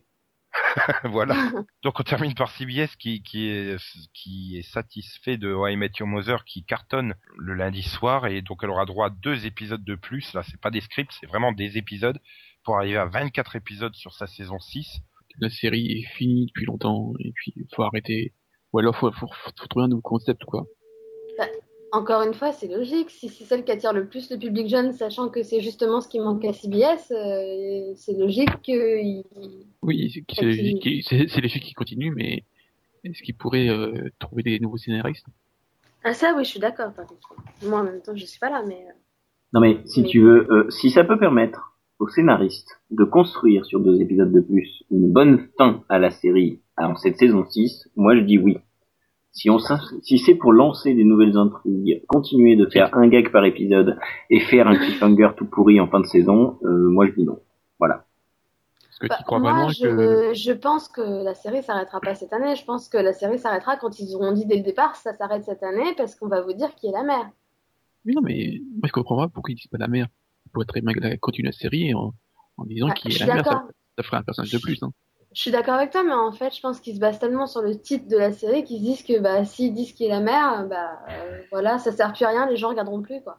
[laughs]
voilà. [laughs] Donc on termine par CBS qui, qui, est, qui est satisfait de I Met Your Mother qui cartonne le lundi soir et donc elle aura droit à deux épisodes de plus. Là, c'est pas des scripts, c'est vraiment des épisodes pour arriver à 24 épisodes sur sa saison 6.
la série est finie depuis longtemps et puis faut arrêter. Ou alors faut, faut, faut, faut trouver un nouveau concept quoi.
Encore une fois, c'est logique. Si c'est celle qui attire le plus le public jeune, sachant que c'est justement ce qui manque à CBS, euh, c'est logique qu'ils
Oui, c'est logiques qui- continuent, mais est-ce qu'ils pourraient euh, trouver des nouveaux scénaristes?
Ah ça, oui, je suis d'accord. Par contre. Moi, en même temps, je suis pas là, mais euh,
Non mais si
Mais-
tu veux, euh, si ça peut permettre aux scénaristes de construire sur deux épisodes de plus une bonne fin à la série en cette saison 6, moi je dis oui. Si on si c'est pour lancer des nouvelles intrigues, continuer de faire un gag par épisode et faire un cliffhanger tout pourri en fin de saison, euh, moi je dis non. Voilà.
Est-ce que
bah,
tu crois
moi,
vraiment
je,
que
je pense que la série s'arrêtera pas cette année. Je pense que la série s'arrêtera quand ils auront dit dès le départ, ça s'arrête cette année parce qu'on va vous dire qui est la mère.
Oui, non, mais moi je comprends pas pourquoi ils disent pas la mère. Ils pourraient très bien la- continuer la série en, en disant
Ah,
qui est la mère. Ça, ça ferait un personnage de plus. Hein.
Je suis d'accord avec toi, mais en fait, je pense qu'ils se basent tellement sur le titre de la série qu'ils se disent que bah, s'ils disent qui est la mère, bah euh, voilà, ça sert plus à rien, les gens regarderont plus quoi.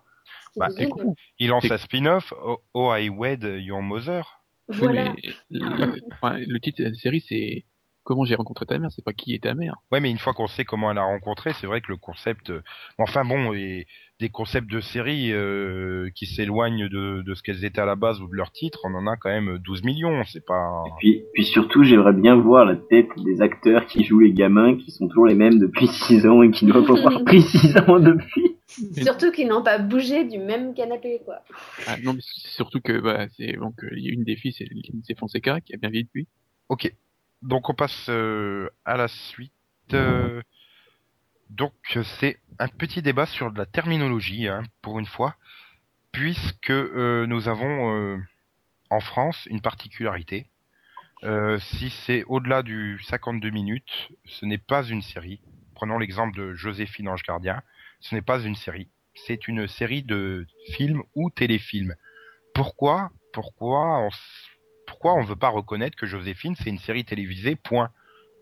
Bah,
con.
Il lance un spin-off, Oh, Oh, I Wed Your Mother.
Oui,
Voilà.
mais le, enfin, le titre de la série c'est Comment j'ai rencontré ta mère, c'est pas qui est ta mère.
Ouais, mais une fois qu'on sait comment elle a rencontré, c'est vrai que le concept, euh, enfin bon, et des concepts de séries euh, qui s'éloignent de, de ce qu'elles étaient à la base ou de leur titre, on en a quand même 12 millions. C'est pas.
Puis, puis surtout, j'aimerais bien voir la tête des acteurs qui jouent les gamins, qui sont toujours les mêmes depuis [laughs] 6 ans et qui doivent [laughs] avoir pris 6 ans depuis.
Surtout qu'ils n'ont pas bougé du même canapé quoi.
Ah, non, mais c'est surtout que bah, c'est donc euh, il y a une des filles, c'est Lindsay Fonseca qui a bien vieilli depuis.
Ok. Donc on passe euh, à la suite. Euh, donc c'est un petit débat sur de la terminologie, hein, pour une fois, puisque euh, nous avons euh, en France une particularité. Euh, si c'est au-delà du 52 minutes, ce n'est pas une série. Prenons l'exemple de Joséphine Ange Gardien. Ce n'est pas une série. C'est une série de films ou téléfilms. Pourquoi? Pourquoi on, pourquoi on veut pas reconnaître que Joséphine c'est une série télévisée Point.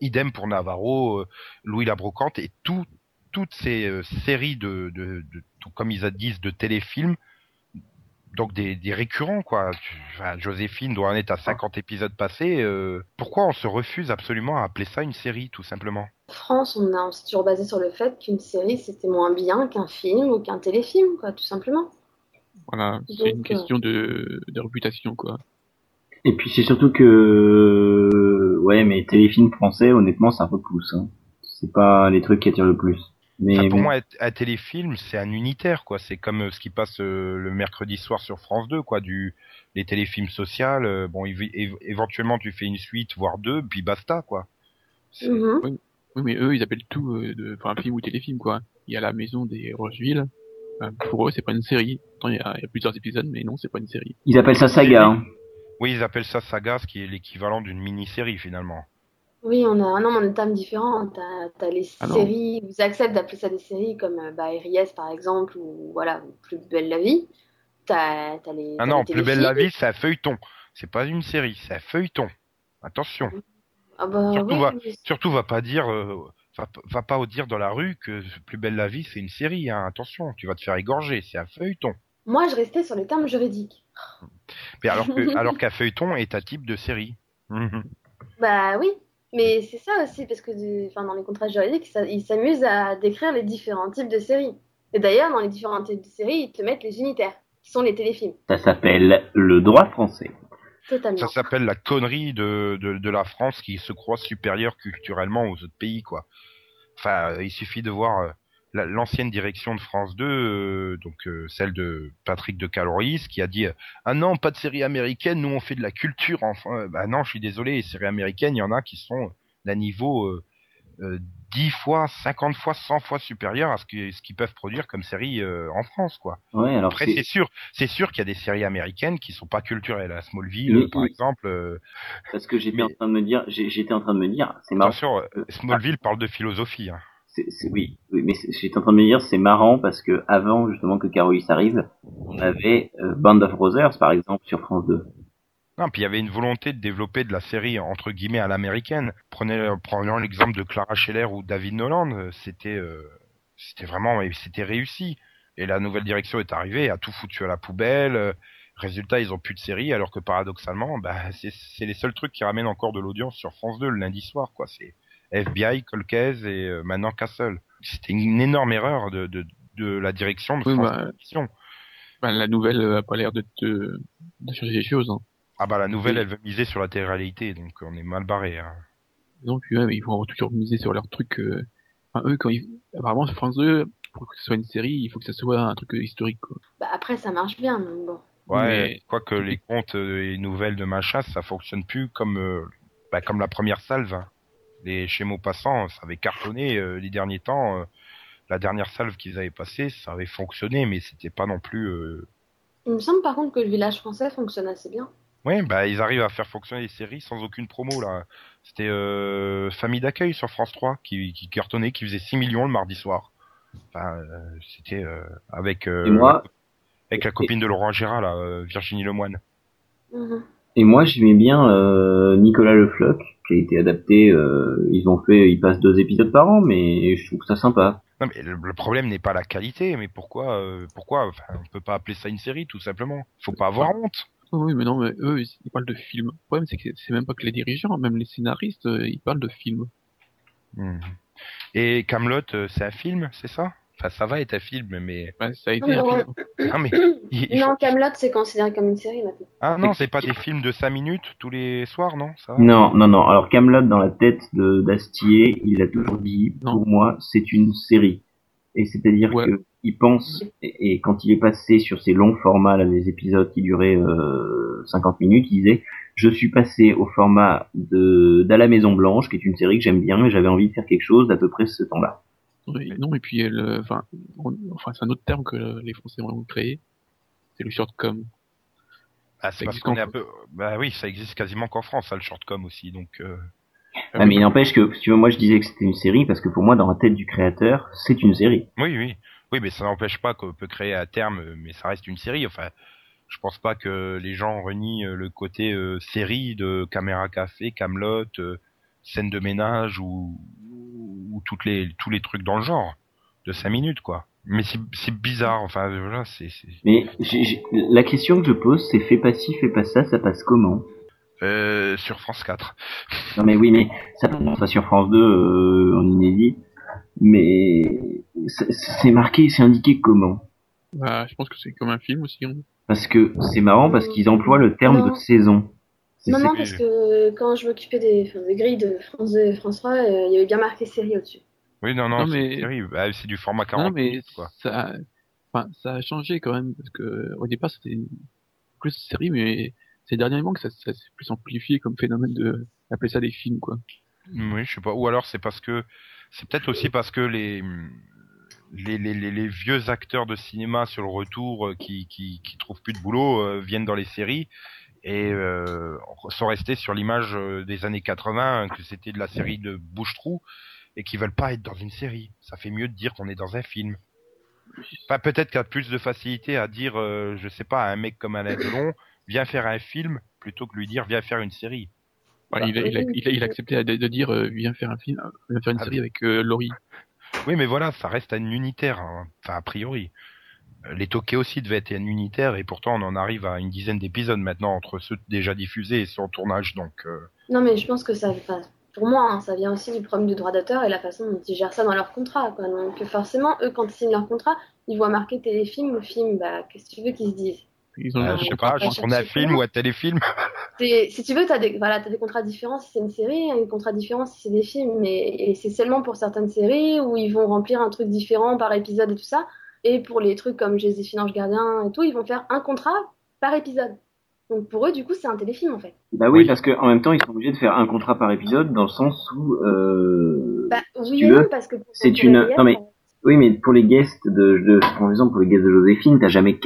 Idem pour Navarro, euh, Louis Labrocante et tout, toutes ces euh, séries de, de, comme ils disent, de téléfilms. Donc des, des récurrents quoi. Enfin, Joséphine doit en être à 50 épisodes passés. euh, pourquoi on se refuse absolument à appeler ça une série tout simplement?
En France, on, a, on s'est toujours basé sur le fait qu'une série c'était moins bien qu'un film ou qu'un téléfilm quoi, tout simplement.
Voilà, c'est une question de, de réputation quoi.
Et puis c'est surtout que, ouais, mais téléfilm français, honnêtement, ça repousse. Hein. C'est pas les trucs qui attirent le plus. Mais
Enfin, pour
bon.
moi, un téléfilm, c'est un unitaire, quoi. C'est comme euh, ce qui passe euh, le mercredi soir sur France 2, quoi. Du les téléfilms sociaux. euh, bon, éventuellement, tu fais une suite, voire deux, puis basta, quoi.
Mhm.
Oui, mais eux, ils appellent tout euh, de, enfin, un film ou téléfilm, quoi. Il y a la maison des Rocheville. Euh, pour eux, c'est pas une série. Pourtant, il y a, il y a plusieurs épisodes, mais non, c'est pas une série.
Ils appellent ça saga. Hein.
Oui, ils appellent ça saga, ce qui est l'équivalent d'une mini-série finalement.
Oui, on a on a des termes différents. T'as, t'as les
Ah non.
séries, ils acceptent d'appeler ça des séries comme euh, bah, RIS par exemple, ou voilà, Plus belle la vie. T'as, t'as les,
Ah non,
les
plus belle la vie, c'est un feuilleton. C'est pas une série, c'est un feuilleton. Attention.
Ah bah,
Surtout,
oui,
va, surtout, va pas dire, euh, va, va pas dire dans la rue que plus belle la vie, c'est une série. Hein. Attention, tu vas te faire égorger. C'est un feuilleton.
Moi, je restais sur les termes juridiques.
Mais alors que, [laughs] alors qu'un feuilleton est un type de série. Mhm.
Bah oui, mais c'est ça aussi, parce que enfin, dans les contrats juridiques, ça- ils s'amusent à décrire les différents types de séries. Et d'ailleurs, dans les différents types de séries, ils te mettent les unitaires, qui sont les téléfilms.
Ça s'appelle le droit français.
Totalement.
Ça s'appelle la connerie de, de, de la France qui se croit supérieure culturellement aux autres pays, quoi. Enfin, il suffit de voir euh, l'ancienne direction de France 2, euh, donc euh, celle de Patrick de Caloris, qui a dit euh, ah non, pas de série américaine, nous on fait de la culture. Enfin, bah non, je suis désolé, les séries américaines, il y en a qui sont d'un niveau euh, euh, 10 fois, 50 fois, 100 fois supérieur à ce qu'ils ce peuvent produire comme série euh, en France, quoi.
Ouais, alors
Après,
c'est-
sûr, c'est sûr qu'il y a des séries américaines qui sont pas culturelles. À Smallville,
Oui,
par
oui.
exemple. euh,
parce que j'étais
mais-
en train de me dire, j'ai- j'étais en train de me dire, c'est marrant.
Euh,
Euh,
Smallville parle de philosophie. Hein.
Oui, oui, mais j'étais en train de me dire, c'est marrant parce que avant justement que Carolis arrive, on avait euh, Band of Brothers par exemple sur France 2.
Non, puis il y avait une volonté de développer de la série entre guillemets à l'américaine. Prenez, prenons l'exemple de Clara Scheller ou David Nolan, euh, c'était, euh, c'était vraiment, c'était réussi. Et la nouvelle direction est arrivée, a tout foutu à la poubelle. euh, Résultat, ils ont plus de série, alors que paradoxalement, bah, c'est les seuls trucs qui ramènent encore de l'audience sur France 2 le lundi soir, quoi. C'est FBI, Colcaise et euh, maintenant Castle. C'était une énorme erreur de, de, de la direction de
Oui,
France
bah. Bah, la nouvelle euh, a pas l'air de te changer les choses. Hein.
Ah bah la nouvelle,
Oui.
elle veut miser sur la télé-réalité, donc on est mal barré. Hein.
Donc ouais, mais ils vont toujours miser sur leurs trucs. Euh... Enfin, eux, quand ils... apparemment France 2, pour que ce soit une série, il faut que ça soit un truc historique. Quoi.
Bah, après, ça marche bien, mais bon.
Ouais,
Mais-
quoique les contes et nouvelles de machin, ça fonctionne plus comme euh, bah, comme la première salve. hein. Les chez Maupassant, ça avait cartonné euh, les derniers temps. euh, la dernière salve qu'ils avaient passée, ça avait fonctionné, mais c'était pas non plus. Euh...
Il me semble par contre que le village français fonctionne assez bien.
Ouais, bah ils arrivent à faire fonctionner les séries sans aucune promo là. C'était euh, Famille d'accueil sur France 3 qui, qui cartonnait, qui faisait 6 millions le mardi soir. Enfin, euh, c'était euh, avec euh,
moi,
avec la copine de Laurent Gérard là, euh, Virginie Lemoine.
Mhm.
Et moi, j'aimais bien euh, Nicolas Le Floch, qui a été adapté. euh, ils ont fait, ils passent deux épisodes par an, mais je trouve ça sympa.
Non mais le, problème n'est pas la qualité, mais pourquoi euh, pourquoi enfin, on peut pas appeler ça une série tout simplement. Faut pas avoir honte.
Oui, mais non, mais eux, ils ils parlent de films. Le problème, c'est que c'est même pas que les dirigeants, même les scénaristes, euh, ils parlent de films.
Mhm. Et Camelot, c'est un film, c'est ça? Enfin, ça va être un film, mais
Bah, ça a été
Non,
un
mais
film. [laughs]
ah mais il- il
Non,
faut-
Camelot, c'est considéré comme une série maintenant.
ah non, c'est pas des films de 5 minutes tous les soirs, non Ça
Non, non, non. Alors Camelot dans la tête de d'Astier, il a toujours dit,
Non.
pour moi, c'est une série. Et c'est-à-dire
Ouais.
que il pense et, et quand il est passé sur ces longs formats, là, des épisodes qui duraient euh, 50 minutes, il disait je suis passé au format de d'à la Maison Blanche, qui est une série que j'aime bien, et j'avais envie de faire quelque chose d'à peu près ce temps-là.
Oui, non, et puis, elle, euh, enfin, on- enfin, c'est un autre terme que euh, les Français ont créé. C'est le shortcom.
Ah, c'est
Ça
parce
existe
qu'on
en
est un peu. Bah oui, ça existe quasiment qu'en France, ça le shortcom aussi, donc. euh,
Ah, mais il n'empêche que, si tu veux, moi je disais que c'était une série parce que pour moi, dans la tête du créateur, c'est une série.
Oui, oui, oui, mais ça n'empêche pas qu'on peut créer à terme, mais ça reste une série. Enfin, je pense pas que les gens renient le côté euh, série de Caméra Café, Camelot, euh, scène de ménage ou, ou toutes les tous les trucs dans le genre de 5 minutes quoi. Mais c'est bizarre. Enfin, voilà, c'est
Mais la question que je pose, c'est fais pas ci, fais pas ça, ça passe comment?
Euh, sur France 4.
Non mais oui, mais ça passe pas sur France 2 euh, en inédit, mais c'est- c'est marqué, c'est indiqué comment?
Bah, je pense que c'est comme un film aussi. hein.
Parce que c'est marrant parce qu'ils emploient le terme
Non.
de saison. C'est-
Non, non, parce que quand je m'occupais des, enfin, des grilles de France 2 et France 3, euh, il y avait bien marqué série au-dessus.
Oui, non, non,
Non,
c'est
mais-.
Bah, c'est du format
Non,
40
mais
minutes, quoi.
ça, enfin, ça a changé quand même parce que au départ c'était plus série, mais c'est dernièrement que ça, ça s'est plus amplifié comme phénomène de appeler ça des films quoi.
Oui, je sais pas. Ou alors c'est parce que c'est peut-être aussi parce que les les, les, les, les vieux acteurs de cinéma sur le retour euh, qui, qui, qui trouvent plus de boulot euh, viennent dans les séries et euh, sont restés sur l'image euh, des années 80 que c'était de la série de bouche-trou et qui veulent pas être dans une série. Ça fait mieux de dire qu'on est dans un film. Enfin, peut-être qu'il y a plus de facilité à dire, euh, je sais pas, à un mec comme Alain Delon, viens faire un film plutôt que lui dire, viens faire une série.
Voilà, il, a, il, a, il, a, il a accepté de, de dire euh, viens faire un film, euh, viens faire une
Ah,
série avec Laurie.
Oui, mais voilà, ça reste un unitaire, hein. enfin a priori. Les toqués aussi devaient être un unitaire et pourtant on en arrive à une dizaine d'épisodes maintenant entre ceux déjà diffusés et ceux en tournage, donc. euh,
Non, mais je pense que ça, pour moi, hein, ça vient aussi du problème du droit d'auteur et la façon dont ils gèrent ça dans leur contrat. Quoi. Donc forcément, eux, quand ils signent leur contrat, ils voient marquer téléfilm ou film, bah, qu'est-ce que tu veux qu'ils se disent?
Ils ont,
euh, je sais pas, je tourne un
chercher
film ou un téléfilm. [laughs]
Si tu veux, tu as, des, voilà, t'as des contrats différents si c'est une série, et des contrats différents si c'est des films, mais et c'est seulement pour certaines séries où ils vont remplir un truc différent par épisode et tout ça. Et pour les trucs comme Joséphine Ange Gardien et tout, ils vont faire un contrat par épisode. Donc pour eux, du coup, c'est un téléfilm en fait.
Bah oui,
Oui.
parce qu'en même temps, ils sont obligés de faire un contrat par épisode dans le sens où, euh,
Bah oui
tu veux,
non, parce que pour
c'est une- non, mais- oui, mais pour les guests de, de, par exemple, pour les guests de Joséphine, t'as jamais,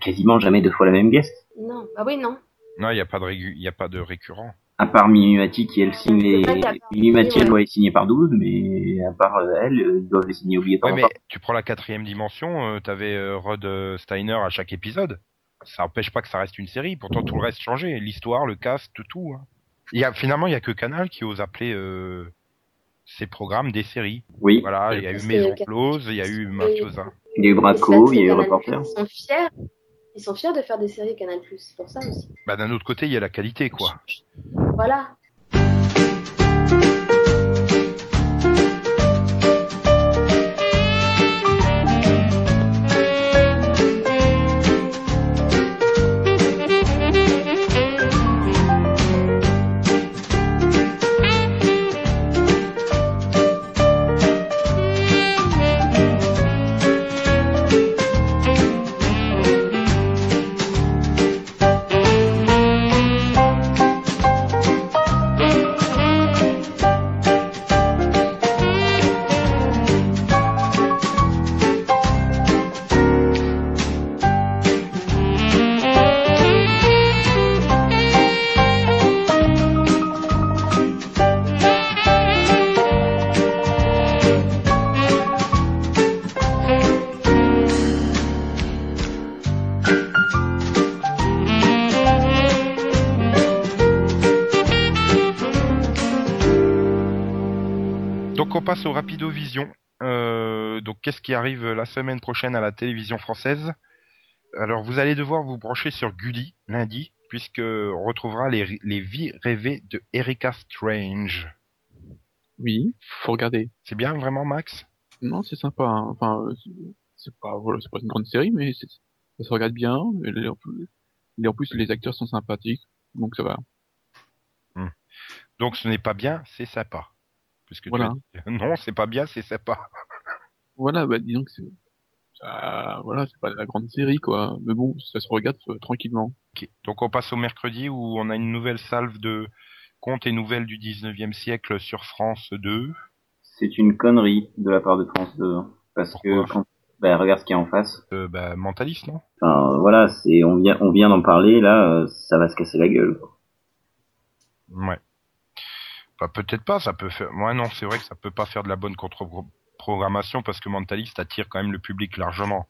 quasiment jamais deux fois la même guest.
Non, bah oui, non.
Non, il n'y a pas de régu- il y a pas de récurrent.
À part Minimati qui elle signe les, Minimati elle
ouais.
doit être signée par 12, mais à part euh, elle, euh, ils doivent les signer
Ouais,
obligatoirement.
mais tu prends la quatrième dimension, euh, t'avais euh, Rod Steiner à chaque épisode. Ça empêche pas que ça reste une série. Pourtant, tout le reste changé. L'histoire, le cast, tout. Hein. Il y a, finalement, il y a que Canal qui ose appeler euh, ces programmes des séries.
Oui,
Voilà, il y a eu Maison. Close, il y a eu Mafiosa.
il y a eu Braco, il y a eu Reporter.
Ils sont fiers. Ils sont fiers de faire des séries Canal+, c'est pour ça aussi.
Bah, d'un autre côté, il y a la qualité, quoi.
Voilà.
Qui arrive la semaine prochaine à la télévision française Alors, vous allez devoir vous brancher sur Gulli lundi, puisque on retrouvera les, les vies rêvées de Erika Strange.
Oui, faut regarder.
C'est bien, vraiment, Max?
Non, c'est sympa. hein. Enfin, c'est- pas, voilà, c'est pas une grande série, mais ça se regarde bien. Et en plus- et en plus, les acteurs sont sympathiques, donc ça va.
Donc, ce n'est pas bien, c'est sympa. Puisque tu
Voilà.
as dit, [laughs] non, c'est pas bien, c'est sympa.
Voilà, bah disons que c'est, ça, voilà, c'est pas la grande série quoi. Mais bon, ça se regarde euh, tranquillement.
Donc, on passe au mercredi où on a une nouvelle salve de contes et nouvelles du 19e siècle sur France 2.
C'est une connerie de la part de France 2. hein. Parce
Pourquoi?
que quand, bah, regarde ce qu'il y a en face.
Euh, bah, mentaliste, non?
Enfin, voilà, c'est, on vient, on vient d'en parler, là, euh, ça va se casser la gueule.
Ouais. Bah, peut-être pas, ça peut faire. Moi, non, c'est vrai que ça peut pas faire de la bonne contre-programmation parce que Mentalist attire quand même le public largement.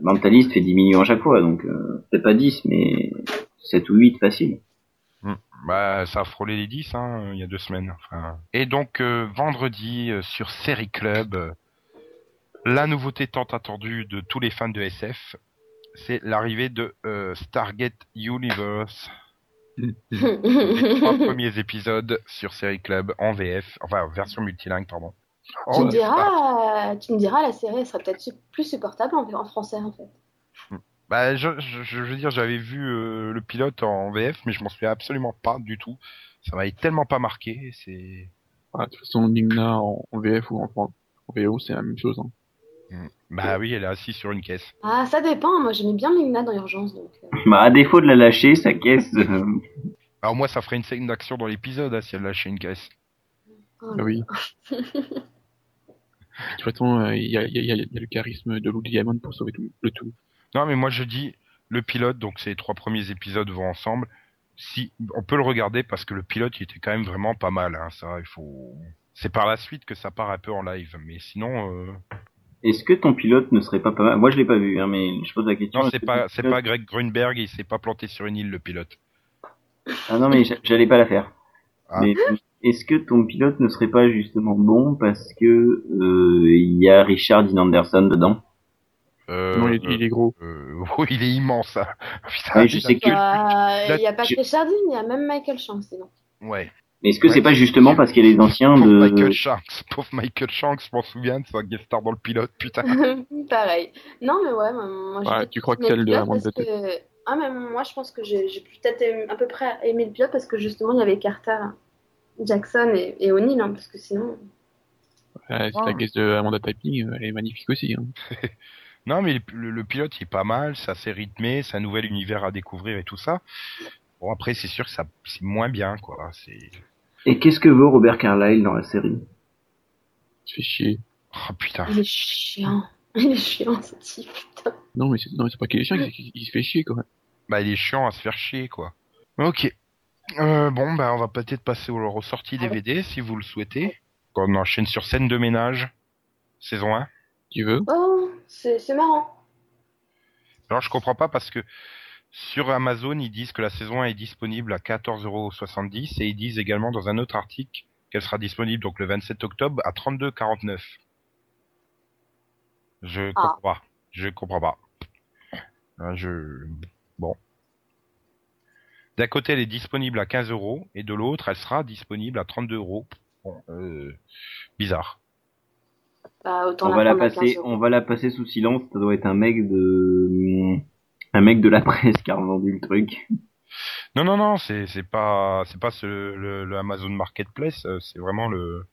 Mentaliste fait 10 millions à chaque fois, donc, euh, peut-être pas 10, mais 7 ou 8 facile.
Bah, ça a frôlé les 10, hein, il y a deux semaines. Enfin... Et donc, euh, vendredi, euh, sur Série Club, euh, la nouveauté tant attendue de tous les fans de SF, c'est l'arrivée de euh, Stargate Universe. [laughs] Les trois premiers épisodes sur Série Club en VF, enfin version multilingue, pardon.
Tu,
Oh,
me
c'est pas-
diras, euh, tu me diras, la série elle serait peut-être plus supportable en, en français en fait.
Bah, je, je, je veux dire, j'avais vu euh, le pilote en VF, mais je m'en souviens absolument pas du tout. Ça m'avait tellement pas marqué. C'est
Voilà, de toute façon, Nigna en, en VF ou en, en VO, c'est la même chose. Hein.
bah oui, elle est assise sur une caisse.
Ah, ça dépend. Moi, j'aimais bien Migna dans Urgence, donc. euh,
Bah, à défaut de la lâcher, sa caisse, [laughs]
Alors moi, ça ferait une scène d'action dans l'épisode hein, si elle lâchait une caisse.
Oh
Ah oui. De toute façon, il y, a, il y, a, il y a le charisme de Lou Diamond pour sauver tout, le tout.
Non, mais moi je dis le pilote, donc ces trois premiers épisodes vont ensemble. Si on peut le regarder parce que le pilote il était quand même vraiment pas mal. Hein, ça, il faut. C'est par la suite que ça part un peu en live, mais sinon, euh...
est-ce que ton pilote ne serait pas pas mal? Moi, je l'ai pas vu, hein, mais je pose la question.
non, c'est pas, c'est
pilote-
pas Greg Grunberg, il s'est pas planté sur une île le pilote.
Ah non, mais j'a- j'allais pas la faire.
Ah.
Mais est-ce que ton pilote ne serait pas justement bon parce que euh, il y a Richard Dean Anderson dedans?
Euh,
non, il, il est gros.
euh, [laughs] oui, il est immense. Hein. [laughs] Putain,
je sais que-
Bah, Il n'y a pas que Richard Dean, il y a même Michael Shanks dedans.
Ouais.
Mais est-ce que
Ouais.
c'est pas justement parce qu'il y a les anciens
Pauvre
de
Michael Shanks, pauvre Michael Shanks, je m'en souviens de sa guest star dans le pilote, putain. [laughs]
Pareil. Non, mais ouais, moi, moi,
Ouais, tu crois que
le
de Amanda
que... Ah, mais moi, je pense que j'ai peut-être aimé- à peu près aimé le pilote parce que justement, il y avait Carter, Jackson et, et O'Neill, hein, parce que sinon.
C'est
Ah.
la guest de Amanda Typing, euh, elle est magnifique aussi. Hein. [laughs]
Non, mais le, le pilote il est pas mal, c'est assez rythmé, c'est un nouvel univers à découvrir et tout ça. Bon après c'est sûr que ça c'est moins bien quoi. C'est
Et qu'est-ce que veut Robert Carlyle dans la série?
C'est chier.
oh putain.
Il est chiant. Il est chiant, ce type, putain.
Non, mais c'est, non, mais c'est pas qu'il est chiant, il se fait chier, quoi.
Bah il est chiant à se faire chier quoi. Ok. Euh, bon bah on va peut-être passer aux, aux sorties DVD si vous le souhaitez. On enchaîne sur scène de ménage, saison 1.
Tu veux?
Oh, c'est c'est marrant.
Alors je comprends pas parce que sur Amazon ils disent que la saison 1 est disponible à 14,70€ et ils disent également dans un autre article qu'elle sera disponible donc le 27 octobre à 32,49. Je
Ah.
comprends pas. Je comprends pas. Là, je bon. D'un côté elle est disponible à 15 euros et de l'autre elle sera disponible à 32 euros. Bon, euh, bizarre.
Bah, autant
On va la passer,
15 euros.
on va la passer sous silence. Ça doit être un mec de, un mec de la [laughs] presse qui a revendu le truc.
Non, non, non, c'est c'est pas c'est pas ce, le, le Amazon Marketplace, euh, c'est vraiment le.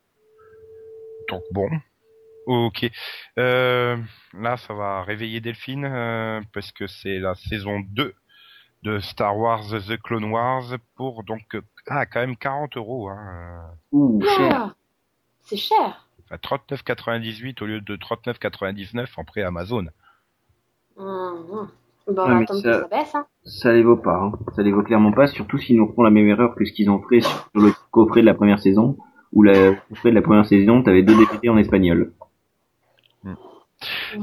Donc bon, ok. Euh, là, ça va réveiller Delphine euh, parce que c'est la saison 2 de Star Wars The Clone Wars pour donc euh, ah quand même 40 euros, hein,
Ouh, cher.
Ah, C'est cher.
euh, enfin 39,98 au lieu de 39,99 en pré Amazon.
Hum, hum. Bon, attendre
ça-
que ça baisse, hein.
Ça les vaut pas. Hein. Ça les vaut clairement pas. Surtout s'ils nous refont la même erreur que ce qu'ils ont fait sur le coffret de la première saison. Où la le coffret de la première saison, t'avais deux DVD en espagnol.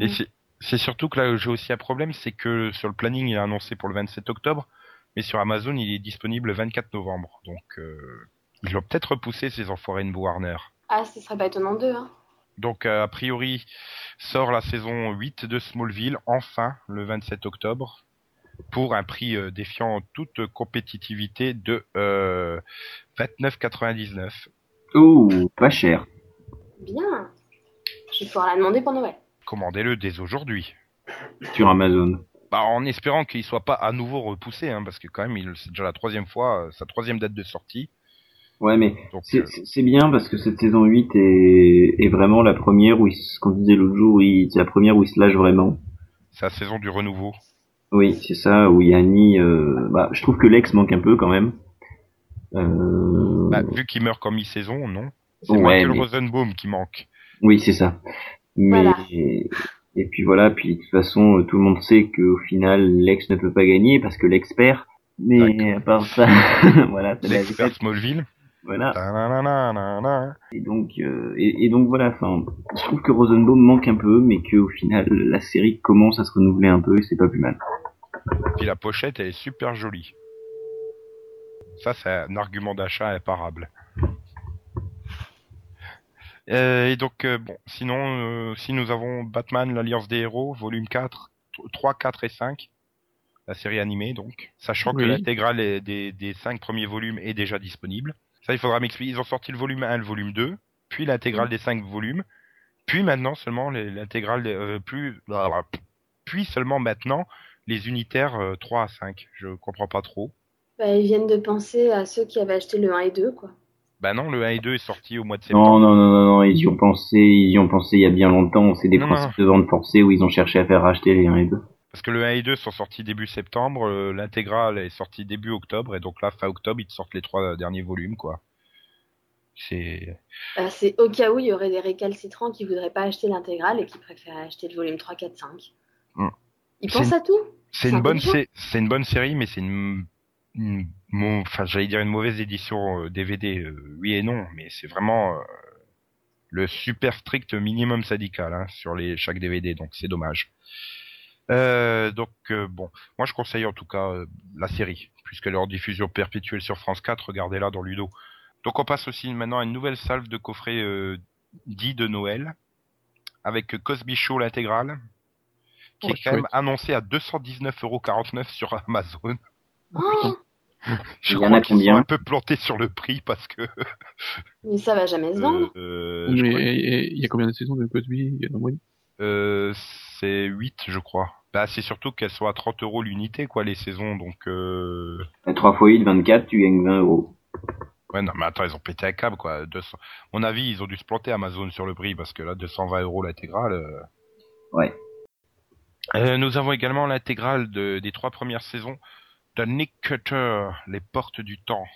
Et c'est- c'est surtout que là où j'ai aussi un problème, c'est que sur le planning il est annoncé pour le 27 octobre, mais sur Amazon il est disponible le 24 novembre. Donc euh, ils l'ont peut-être repoussé ces enfoirés de Warner.
Ah, ce serait pas étonnant d'eux, hein.
Donc euh, a priori sort la saison 8 de Smallville enfin le 27 octobre pour un prix euh, défiant toute compétitivité de euh, 29,99.
Ouh, pas cher.
Bien. Je vais pouvoir la demander pour Noël.
Commandez-le dès aujourd'hui.
Sur Amazon.
Bah, en espérant qu'il soit pas à nouveau repoussé, hein, parce que quand même, c'est déjà la troisième fois, euh, sa troisième date de sortie.
Ouais, mais c'est
euh,
c'est- bien parce que cette saison 8 est, est vraiment la première où, il, se- qu'on disait l'autre jour, c'est la première où il se lâche vraiment.
c'est la saison du renouveau.
Oui, c'est ça, où Yanni, euh, bah, je trouve que l'ex manque un peu quand même. Euh,
Bah, vu qu'il meurt comme mi-saison, non. C'est
Ouais,
Michael
mais-
Rosenbaum qui manque.
Oui, c'est ça. Mais
Voilà.
et puis voilà, puis de toute façon, euh, tout le monde sait qu'au final, l'ex ne peut pas gagner parce que l'ex perd. Mais à part ça, [laughs] voilà,
L'expert
vie.
Smallville.
Voilà. Et donc, euh, et, et donc voilà. Enfin, je trouve que Rosenbaum manque un peu, mais qu'au final, la série commence à se renouveler un peu et c'est pas plus mal.
Puis la pochette, elle est super jolie. Ça, c'est un argument d'achat imparable. Euh, et donc, euh, bon, sinon, euh, si nous avons Batman, l'Alliance des Héros, volume 4, 3, 4 et 5, la série animée, donc, sachant que
Oui.
l'intégrale est- des, des 5 premiers volumes est déjà disponible. Ça, il faudra m'expliquer. Ils ont sorti le volume 1 et le volume 2, puis l'intégrale des 5 volumes, puis maintenant seulement l'intégrale, des- euh, plus, puis seulement maintenant les unitaires euh, 3 à 5. Je comprends pas trop.
Bah, ils viennent de penser à ceux qui avaient acheté le 1 et 2, quoi.
Bah non, le 1 et 2 est sorti au mois de septembre.
Non, non, non, non, non, ils y ont pensé, ils y ont pensé il y a bien longtemps. C'est des
Non,
principes de vente forcée où ils ont cherché à faire racheter les 1 et 2.
Parce que le 1 et 2 sont sortis début septembre, euh, l'intégrale est sortie début octobre, et donc là, fin octobre, ils te sortent les trois derniers volumes, quoi. C'est...
Bah, c'est au cas où il y aurait des récalcitrants qui voudraient pas acheter l'intégrale et qui préféraient acheter le volume 3, 4, 5.
Hmm.
Ils pensent
une-
à tout.
C'est une bonne, sé- une bonne série, mais c'est une, une- mon- enfin, j'allais dire une mauvaise édition euh, DVD. euh, oui et non, mais c'est vraiment euh, le super strict minimum syndical hein, sur les chaque DVD, donc c'est dommage. Euh, donc euh, bon, moi je conseille en tout cas euh, la série, puisqu'elle est en diffusion perpétuelle sur France 4, regardez-la dans Ludo. Donc on passe aussi maintenant à une nouvelle salve de coffret euh, dit de Noël, avec Cosby Show l'intégrale, qui
Oh,
est quand même
chouette.
annoncé à 219,49€ sur Amazon.
Oh,
Je
Il y en a
sont
combien
un peu plantés sur le prix parce que... [laughs]
mais ça va jamais se vendre.
euh, je
Mais il y a combien de saisons de Cosby
euh, c'est 8, je crois. Bah, c'est surtout qu'elles soient à 30 euros l'unité, quoi, les saisons. Donc, euh...
À 3 fois 8, 24, tu gagnes 20 euros.
ouais, non, mais attends, ils ont pété un câble, quoi. 200... Mon avis, ils ont dû se planter Amazon sur le prix parce que là, 220 euros l'intégrale. euh,
Ouais.
Euh, nous avons également l'intégrale de- des trois premières saisons de Nick Cutter, Les Portes du Temps.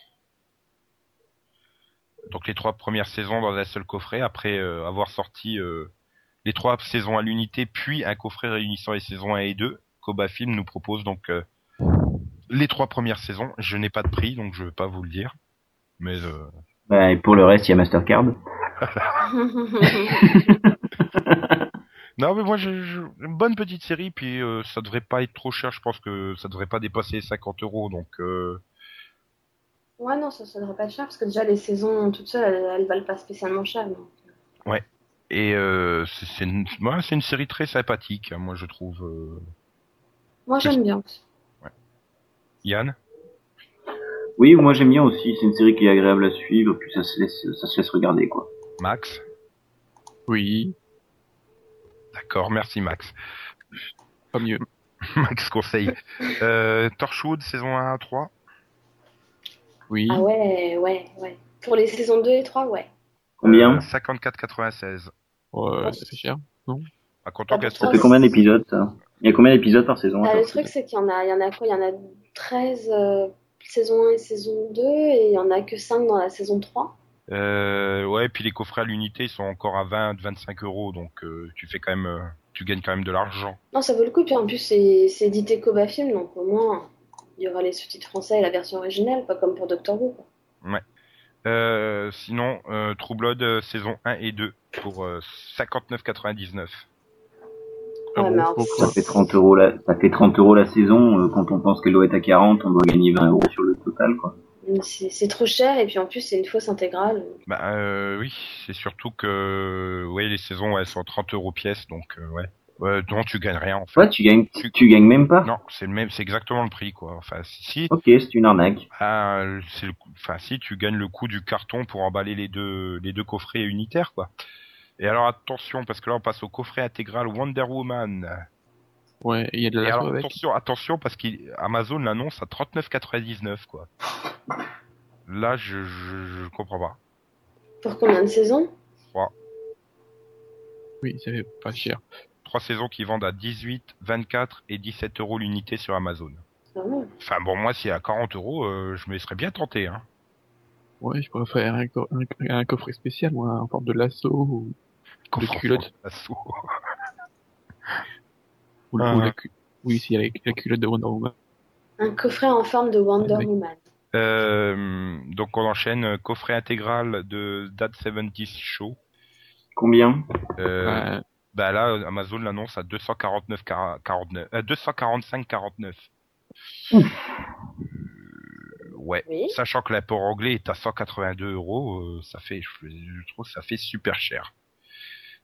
Donc les trois premières saisons dans un seul coffret, après euh, avoir sorti euh, les trois saisons à l'unité, puis un coffret réunissant les saisons 1 et 2. Koba Film nous propose donc euh, les trois premières saisons. Je n'ai pas de prix, donc je ne vais pas vous le dire. Mais euh,
Bah, et pour le reste, il y a Mastercard. [laughs] [laughs]
non, mais moi, je, je- une bonne petite série, puis euh, ça devrait pas être trop cher. Je pense que ça devrait pas dépasser les 50 euros, donc. Euh,
ouais, non, ça, ça devrait pas être cher parce que déjà les saisons toutes seules, elles, elles valent pas spécialement cher. donc.
Et euh, c'est une, ouais, c'est une série très sympathique, hein, moi je trouve. euh.
Moi j'aime bien.
Yann?
Oui, moi j'aime bien aussi. C'est une série qui est agréable à suivre, puis ça se laisse, ça se laisse regarder, quoi.
Max?
Oui,
D'accord, merci Max.
pas mieux. [laughs]
Max conseille. Euh, Torchwood, saison 1 à 3
Oui.
Ah ouais, ouais, ouais. Pour les saisons 2 et 3, ouais.
Combien
Euh, 54,96.
Ouais, ça fait cher.
À content
Ah, pour
Ça fait combien d'épisodes, ça? Il y a combien d'épisodes par saison
Ah, le truc, c'est qu'il y en a, il y en a quoi? Il y en a 13 euh, saison 1 et saison 2, et il y en a que 5 dans la saison 3.
Euh, ouais, puis les coffrets à l'unité ils sont encore à 20, 25 euros, donc euh, tu fais quand même, euh, tu gagnes quand même de l'argent.
Non, ça vaut le coup, puis en plus, c'est c'est édité Koba Film, donc au moins, il y aura les sous-titres français et la version originale, pas comme pour Doctor Who. quoi.
Euh, sinon, euh, True Blood euh, saison 1 et 2 pour euh, 59,99.
Ah
Ouais, mais alors,
Ça fait 30 euros la, ça fait 30 euros la saison. euh, quand on pense qu'elle doit être à 40, on doit gagner 20 euros sur le total, quoi.
C'est trop cher, et puis en plus, c'est une fausse intégrale.
Bah euh, oui, c'est surtout que ouais, les saisons elles sont 30 euros pièce, donc euh, ouais. Non, tu gagnes rien en fait.
Ouais, tu gagnes, tu, tu gagnes même pas.
Non, c'est le même, c'est exactement le prix quoi. Enfin, si,
Ok, c'est une arnaque.
ah, c'est le, coup- enfin si, tu gagnes le coût du carton pour emballer les deux, les deux coffrets unitaires quoi. Et alors attention, parce que là on passe au coffret intégral Wonder Woman.
Ouais, il y a de la
alors
avec.
attention, attention parce qu'Amazon l'annonce à 39,99 quoi. Là, je, je, je comprends pas.
Pour combien de saisons?
Oui, ça fait pas cher.
Trois saisons qui vendent à 18, 24 et 17 euros l'unité sur Amazon.
Ah ouais.
Enfin bon, moi, si à 40 euros, euh, je me serais bien tenté. Hein.
Ouais, je pourrais faire un, co- un, un coffret spécial, moi, en forme de lasso ou, De culotte.
forme d'assaut. [laughs]
ou,
Ah.
ou la, cu- oui, la, la culotte de Wonder Woman.
Un coffret en forme de Wonder
Oui.
Woman.
Euh, donc on enchaîne euh, coffret intégral de Dad 70 Show.
Combien?
Euh,
Ouais,
Bah là, Amazon l'annonce à 249 49, euh, 245 49. Euh, ouais.
Oui.
Sachant que l'apport anglais est à 182 euros, euh, ça fait, je, je trouve ça fait super cher.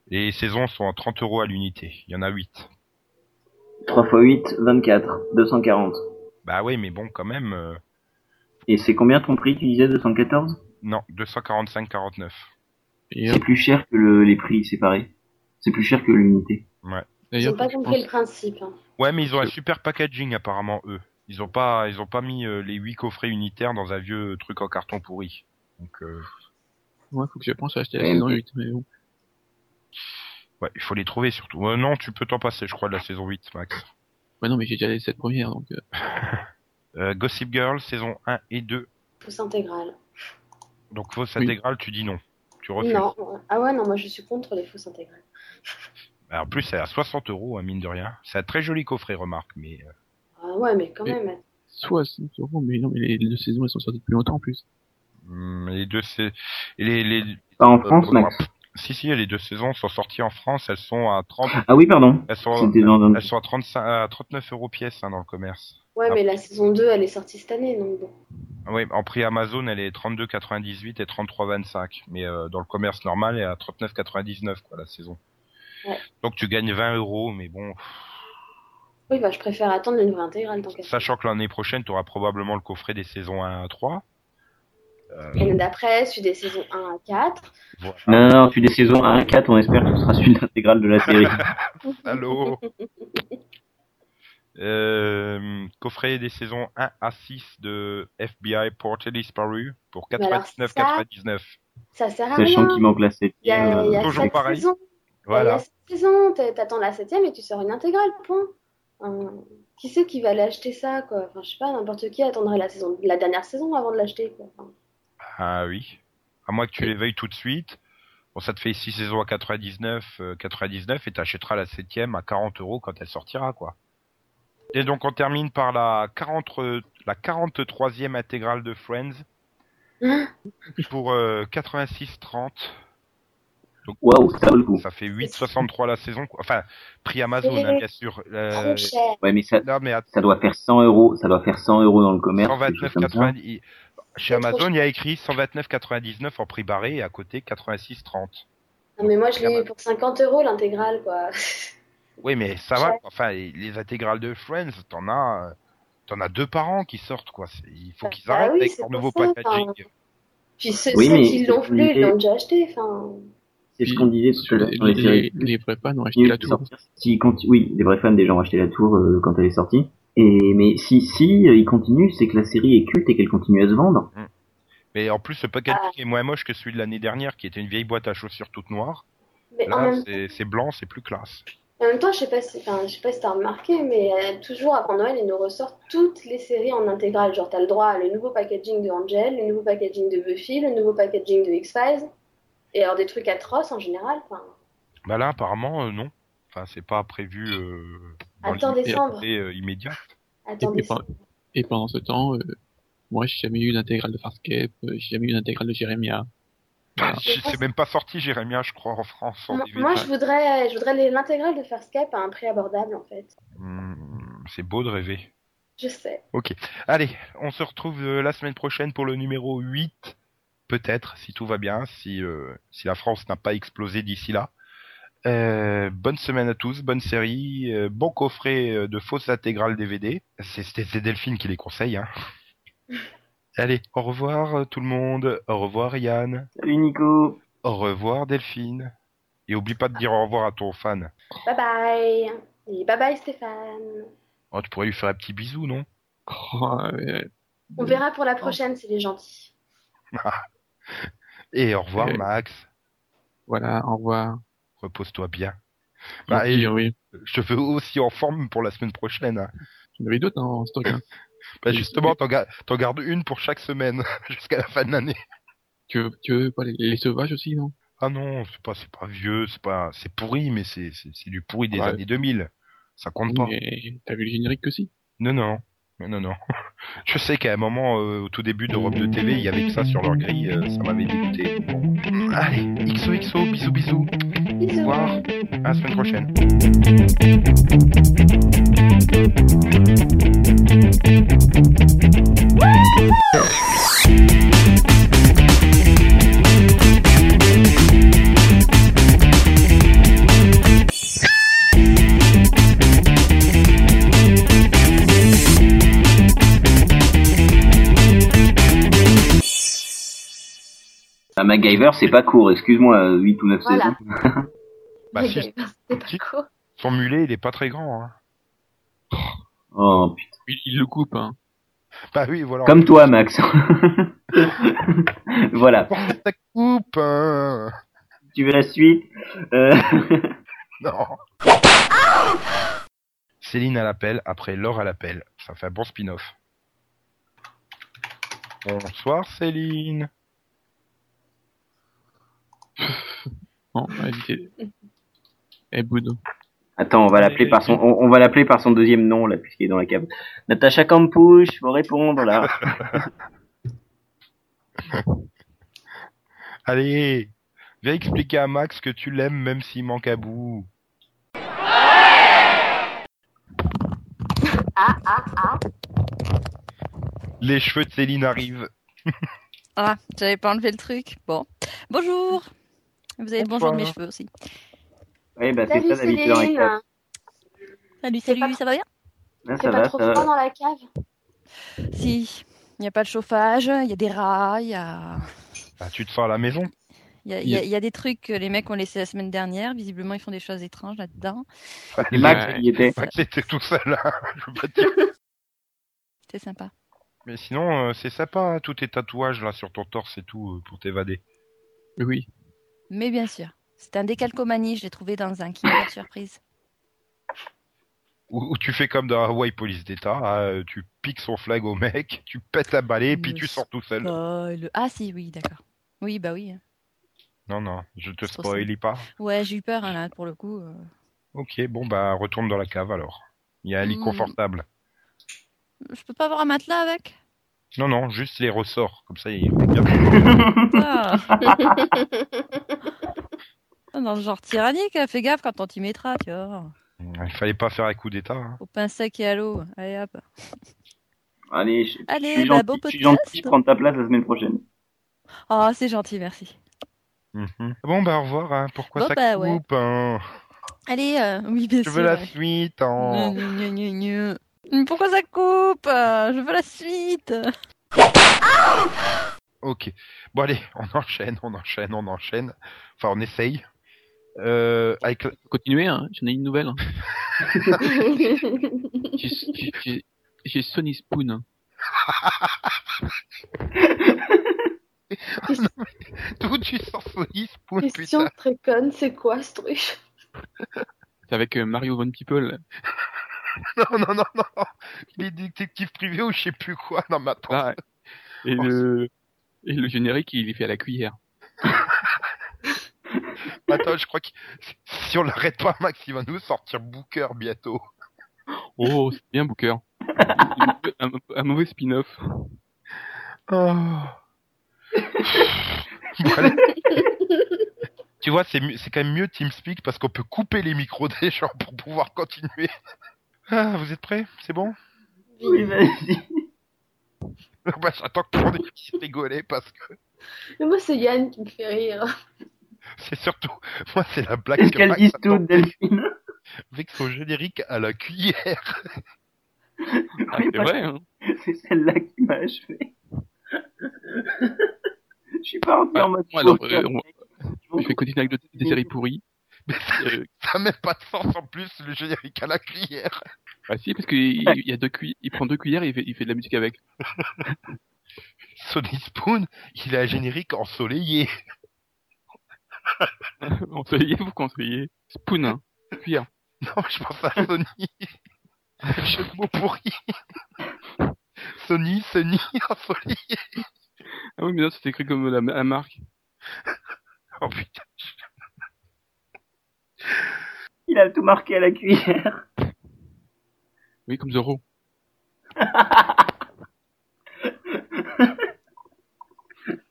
Les saisons sont à 30 euros à l'unité. Il y en a 8.
3 x 8, 24. 240.
Bah oui, mais bon, quand même, euh,
Et c'est combien ton prix, tu disais 214
non, 245,49.
et
C'est plus cher que le, les prix séparés. C'est plus cher que l'unité.
D'ailleurs,
pas
je
compris le
pense,
principe. hein.
Ouais, mais ils ont un super packaging apparemment eux. Ils ont pas, ils ont pas mis euh, les 8 coffrets unitaires dans un vieux truc en carton pourri. Donc, euh,
ouais, faut que je pense à acheter la
Ouais,
saison
mais-
8, mais bon.
Ouais, il faut les trouver surtout. Euh, non, tu peux t'en passer, je crois, de la saison 8, Max.
Ouais, non, mais j'ai déjà les 7 premières, donc, euh, [laughs]
Euh, Gossip Girl, saison 1 et 2.
Fausse intégrale.
Donc fausse
Oui.
intégrale, tu dis non. Tu refuses.
Non. Ah ouais, non, moi je suis contre les fausses intégrales. [laughs]
Bah, En plus, c'est à 60 euros, hein, mine de rien. C'est un très joli coffret, remarque, mais euh,
Ah ouais, mais quand même.
60 euros, mais non, mais les deux saisons, elles sont sorties depuis longtemps en plus.
hum, les deux, c'est les, les
Pas en France,
euh,
Max
Si si, les deux saisons sont sorties en France. Elles sont à 30,
Ah oui, pardon.
elles sont,
dans
elles sont à 35, à 39 euros pièce hein, dans le commerce.
Ouais,
Ah.
mais la saison 2, elle est sortie cette année, donc bon.
Oui, en prix Amazon, elle est 32,98 et 33,25. Mais euh, dans le commerce normal, elle est à 39,99 quoi la saison.
Ouais.
Donc tu gagnes 20 euros, mais bon,
Oui, bah je préfère attendre une vraie intégrale tant
sachant que l'année prochaine, tu auras probablement le coffret des saisons 1 à 3. Euh,
L'année d'après, celui des saisons 1 à 4.
voilà.
Non, non, non, tu des saisons 1 à 4, on espère que ce sera [laughs] celui intégrale de la série. [laughs]
Allô euh, Coffret des saisons 1 à 6 de FBI Portée disparu pour
Mais alors
99,99.
Ça sert à
Sachant
rien.
qu'il manque la
Il y a, il y
septième.
a
Toujours pareil.
saisons. Il y
Voilà.
a sept saisons. T'a- T'attends la septième et tu sors une intégrale, point. Qui c'est qui va aller acheter ça, quoi? Enfin, je sais pas, n'importe qui attendrait la saison, la dernière saison avant de l'acheter, quoi. Enfin,
Ah oui. À moins que tu les veuilles tout de suite. Bon, ça te fait 6 saisons à 99, euh, 99 et t'achèteras la septième à 40 euros quand elle sortira, quoi. Et donc on termine par la 40, euh, la 43e intégrale de Friends pour euh, 86,30.
Waouh, ça vaut le coup.
Ça fait 8,63 la saison. quoi. Enfin, prix Amazon, hein, bien sûr. Euh,
Trop cher.
Ouais, mais ça,
non, mais à
ça doit faire 100 euros, ça doit faire 100 euros dans le commerce. quelque chose comme ça.
129,90. Chez Amazon, il y a écrit 129,99 en prix barré et à côté 86,30.
Non, mais moi, je l'ai eu pour 50 euros l'intégrale, quoi.
Oui, mais ça va. Enfin, les les intégrales de Friends, t'en as, euh, t'en as deux par an qui sortent, quoi. Il faut qu'ils
Bah
arrêtent
oui,
avec leur nouveau
ça,
packaging.
enfin. Puis ceux,
Oui,
ceux
mais
qui l'ont voulu, ils l'ont déjà acheté. Enfin,
C'est ce qu'on disait tout à l'heure sur les
les, les vrais fans ont acheté la tour.
oui, les vrais fans déjà ont acheté la tour euh, quand elle est sortie. Et mais si si euh, il continue, c'est que la série est culte et qu'elle continue à se vendre.
Mais en plus, ce packaging
Ah.
est moins moche que celui de l'année dernière, qui était une vieille boîte à chaussures toute noire.
mais en
Là,
même,
c'est c'est blanc, c'est plus classe.
en même temps, je sais pas si, enfin, je sais pas si t'as remarqué, mais euh, toujours avant Noël, ils nous ressortent toutes les séries en intégrale. Genre, t'as le droit à le nouveau packaging de Angel, le nouveau packaging de Buffy, le nouveau packaging de X-Files. Et alors des trucs atroces en général.
Bah là, apparemment, euh, non. Enfin, c'est pas prévu euh,
Attends décembre.
c'est, euh, immédiat.
attendez.
Et, et, pen- et pendant ce temps, euh, moi j'ai jamais eu d'intégrale de Farscape, euh, j'ai jamais eu d'intégrale de Jeremiah. Voilà. [laughs]
Je- C'est même pas sorti, Jérémia, je crois, en France. en
Moi, je voudrais, je voudrais l'intégrale de Farscape à un prix abordable, en fait.
Hmm, c'est beau de rêver.
Je sais.
Allez, on se retrouve euh, la semaine prochaine pour le numéro 8. Peut-être, si tout va bien, si, euh, si la France n'a pas explosé d'ici là. Euh, bonne semaine à tous, bonne série, euh, bon coffret euh, de fausses intégrales DVD. C'est Delphine qui les conseille. Hein. [laughs] Allez, au revoir tout le monde. Au revoir Yann.
Salut Nico.
Au revoir Delphine. Et oublie pas de dire au revoir à ton fan.
Bye bye. Et bye bye Stéphane.
Oh, tu pourrais lui faire un petit bisou, non?
Oh,
On verra pour la prochaine s'il est gentil. [laughs]
Et au revoir Max.
voilà, au revoir.
Repose-toi bien. Bah, et
oui.
je te veux aussi en forme pour la semaine prochaine. hein.
J'en avais d'autres hein, en stock. Hein. [laughs]
Bah, justement, t'en ga- t'en gardes une pour chaque semaine [laughs] jusqu'à la fin de l'année.
Tu veux, tu veux pas les, les sauvages aussi, non?
Ah non, c'est pas, c'est pas vieux, c'est pas, c'est pourri, mais c'est, du pourri des
Ouais.
années 2000. Ça compte pas.
Mais t'as vu le générique que si
Non, non, non, non, non. [laughs] Je sais qu'à un moment, euh, au tout début d'Europe de TV, il y avait que ça sur leur grille, euh, ça m'avait dégoûté. Bon. Allez, XOXO, bisous, bisous. Au
Bisous.
revoir, à la semaine prochaine.
Ah, MacGyver, c'est pas court, excuse-moi, 8 ou 9
Voilà.
saisons. [laughs]
Bah, si, si. son mulet, il est pas très grand, hein.
Oh putain.
il, il le coupe, hein.
Bah oui, voilà.
Comme toi, Max. [laughs] voilà.
Ça coupe, hein
Tu veux la suite Euh, [laughs]
Non. Céline à l'appel, après Laure à l'appel. Ça fait un bon spin-off. Bonsoir Céline.
Bon, vas-y, c'est... Eh, Boudou.
Attends, on va l'appeler par son, on, on va l'appeler par son deuxième nom là, puisqu'il est dans la cave. Natacha Campouche, faut répondre là. [laughs]
Allez, viens expliquer à Max que tu l'aimes même s'il manque à bout.
Ah, ah, ah.
Les cheveux de Céline arrivent. [laughs]
Ah, j'avais pas enlevé le truc. Bon. Bonjour. Vous avez le bonjour de mes cheveux aussi.
Oui, bah c'est
Salut
ça d'habitude dans la
Céline.
cave.
Salut, salut,
pas-
ça va bien?
C'est
ça
pas
va,
trop
ça
froid
va.
dans la cave?
Si. Il n'y a pas de chauffage, il y a des rats, il y a...
Bah, tu te sens à la maison?
Il y, a, il y a- il y a des trucs que les mecs ont laissé la semaine dernière. Visiblement, ils font des choses étranges là-dedans. [laughs]
Et Max,
Ouais.
il y était.
Max était tout seul là. [laughs] Je veux pas te dire. [laughs]
C'est sympa.
Mais sinon, euh, c'est sympa, hein, tous tes tatouages là sur ton torse et tout euh, pour t'évader.
Oui.
Mais bien sûr. C'est un décalcomanie, je l'ai trouvé dans un Kinder Surprise.
Ou, tu fais comme dans Hawaii Police d'État, hein, tu piques son flag au mec, [laughs] tu pètes la balai et puis tu sors tout seul.
Spoil. Ah si, oui, d'accord. Oui, bah oui.
Non, non, je te spoilie pas.
Ouais, j'ai eu peur hein, là, pour le coup. euh.
Ok, bon bah retourne dans la cave alors. Il y a un lit
Hmm.
confortable.
Je peux pas avoir un matelas avec?
Non, non, juste les ressorts, comme ça il [laughs]
ah. Dans le genre tyrannique, fais gaffe quand on t'y mettra, tu vois.
Il fallait pas faire un coup d'état. hein.
Au pain sec et à l'eau. Allez hop.
Allez, je, je
Allez,
suis
bah,
gentil, je suis gentil, je prends ta place la semaine prochaine.
Oh, c'est gentil, merci.
Mhm. Bon bah au revoir, hein. pourquoi
Bon,
ça
bah, ouais.
coupe hein?
Allez, euh, oui, bien
Je
sûr.
veux la
ouais.
suite hein.
Pourquoi ça coupe? Euh, Je veux la suite.
Ok. Bon allez, [laughs] on enchaîne, on enchaîne, on enchaîne. Enfin on essaye. Euh, avec...
Continuez, hein, j'en ai une nouvelle. hein. [laughs] J'ai- Sony Spoon. hein. [laughs]
D'où tu sors Sony Spoon,
Question
putain?
très conne, c'est quoi ce truc?
C'est avec euh, Mario Von People. [laughs]
Non, non, non, non Il est détective privé ou je sais plus quoi. Non mais attends.
Et,
Oh,
le, et le générique, il est fait à la cuillère. [laughs]
Attends, je crois que si on l'arrête pas, Max, il va nous sortir Booker bientôt.
Oh, c'est bien Booker. [laughs] un, un mauvais spin-off.
Oh. Tu vois, c'est quand même mieux TeamSpeak parce qu'on peut couper les micros des gens pour pouvoir continuer. Ah, vous êtes prêts? C'est bon?
Oui, vas-y. [laughs]
bah, J'attends que tout le monde puisse rigoler parce que
Mais moi, c'est Yann qui me fait rire. [laughs]
c'est surtout... Moi, c'est la blague
Qu'est-ce
que
qu'elles
Max
disent
attend
toutes, Delphine?
avec son générique à la cuillère. [laughs]
Ah, c'est vrai, hein.
C'est celle-là qui m'a achevé. Je suis pas rentré
Ah,
en mode
alors, euh, on-.
Je
vais continuer avec des séries pourries.
Mais ça
Euh,
n'a même pas de sens en plus, le générique à la cuillère.
ah si, parce qu'il il y a deux cuillères, il prend deux cuillères et il fait, il fait de la musique avec. [laughs]
Sony Spoon, il a un générique ensoleillé. [laughs]
Ensoleillé, vous conseillez? Spoon, hein. Cuillère.
Non, je pense à Sony. [laughs] Jeu de mots pourri. Sony, Sony, ensoleillé.
Ah oui, mais non, c'est écrit comme la, la marque.
Oh putain. [laughs]
Il a tout marqué à la cuillère.
Oui, comme Zoro. [laughs]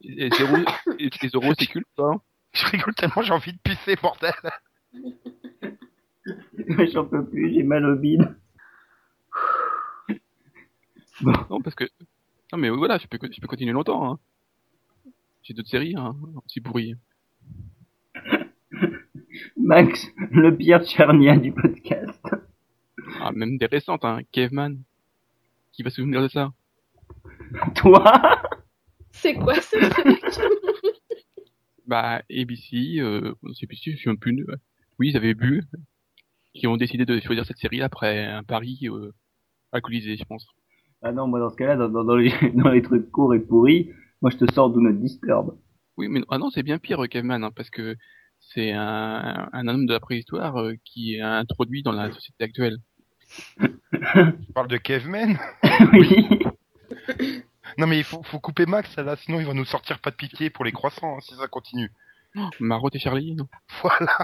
Et Zoro, et, et Zoro, c'est culte, ça. hein?
Je rigole tellement, j'ai envie de pisser, bordel.
J'en peux plus, j'ai mal au bide. Bon, [laughs]
Non, parce que... Non, mais voilà, je peux, je peux continuer longtemps, hein. J'ai d'autres séries, hein, aussi pourries.
Max, le pire charnia du podcast.
Ah, même des récentes, hein. Caveman. Qui va se souvenir de ça?
Toi?
C'est quoi ce truc? [laughs]
Bah, ABC, euh, c'est ABC, je suis un peu... ouais. Oui, ils avaient bu, qui ont décidé de choisir cette série après un pari euh, alcoolisé, je pense.
Ah non, moi dans ce cas-là, dans, dans, dans les, [laughs] dans les trucs courts et pourris, moi je te sors Do Not Disturb.
Oui, mais ah non, c'est bien pire, euh, Caveman, hein, parce que c'est un, un homme de la préhistoire euh, qui est introduit dans la société actuelle.
Tu parles de Caveman [laughs]
oui.
Non mais il faut, faut couper Max là, sinon il va nous sortir pas de piqué pour les croissants hein, si ça continue. [gasps]
Marotte et Charlie, non?
Voilà.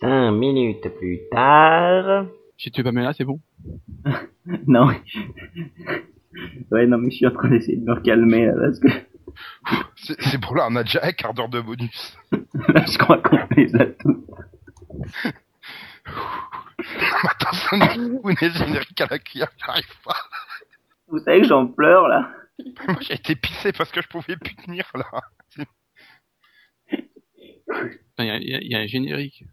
Cinq minutes plus tard.
Si tu es Pamela, c'est bon? [laughs]
Non. ouais, non, mais je suis en train d'essayer de me calmer là, parce que
C'est bon là, on a déjà un quart d'heure de bonus.
là, je crois qu'on les a tous.
Attends, vous n'êtes générique à la cuillère, j'arrive pas.
Vous savez que j'en pleure là
Moi j'ai été pissé parce que je pouvais plus tenir là.
Il y, a- il y a- il y a un générique.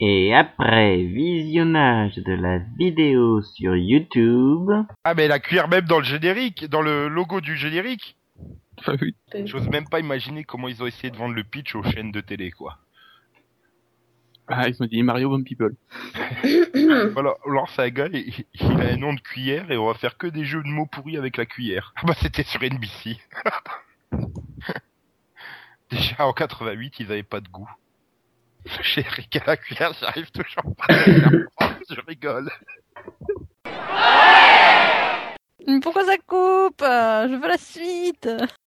Et après visionnage de la vidéo sur YouTube,
Ah mais la cuillère même dans le générique, dans le logo du générique.
Ah oui.
J'ose même pas imaginer comment ils ont essayé de vendre le pitch aux chaînes de télé quoi.
Ah, ils ont dit Mario One People. [coughs]
Voilà, alors gars, il, il a un nom de cuillère et on va faire que des jeux de mots pourris avec la cuillère. Ah bah c'était sur NBC. [laughs] Déjà en 88, ils avaient pas de goût. Le générique à la cuillère, j'arrive toujours pas à faire. Je rigole.
Pourquoi ça coupe? Je veux la suite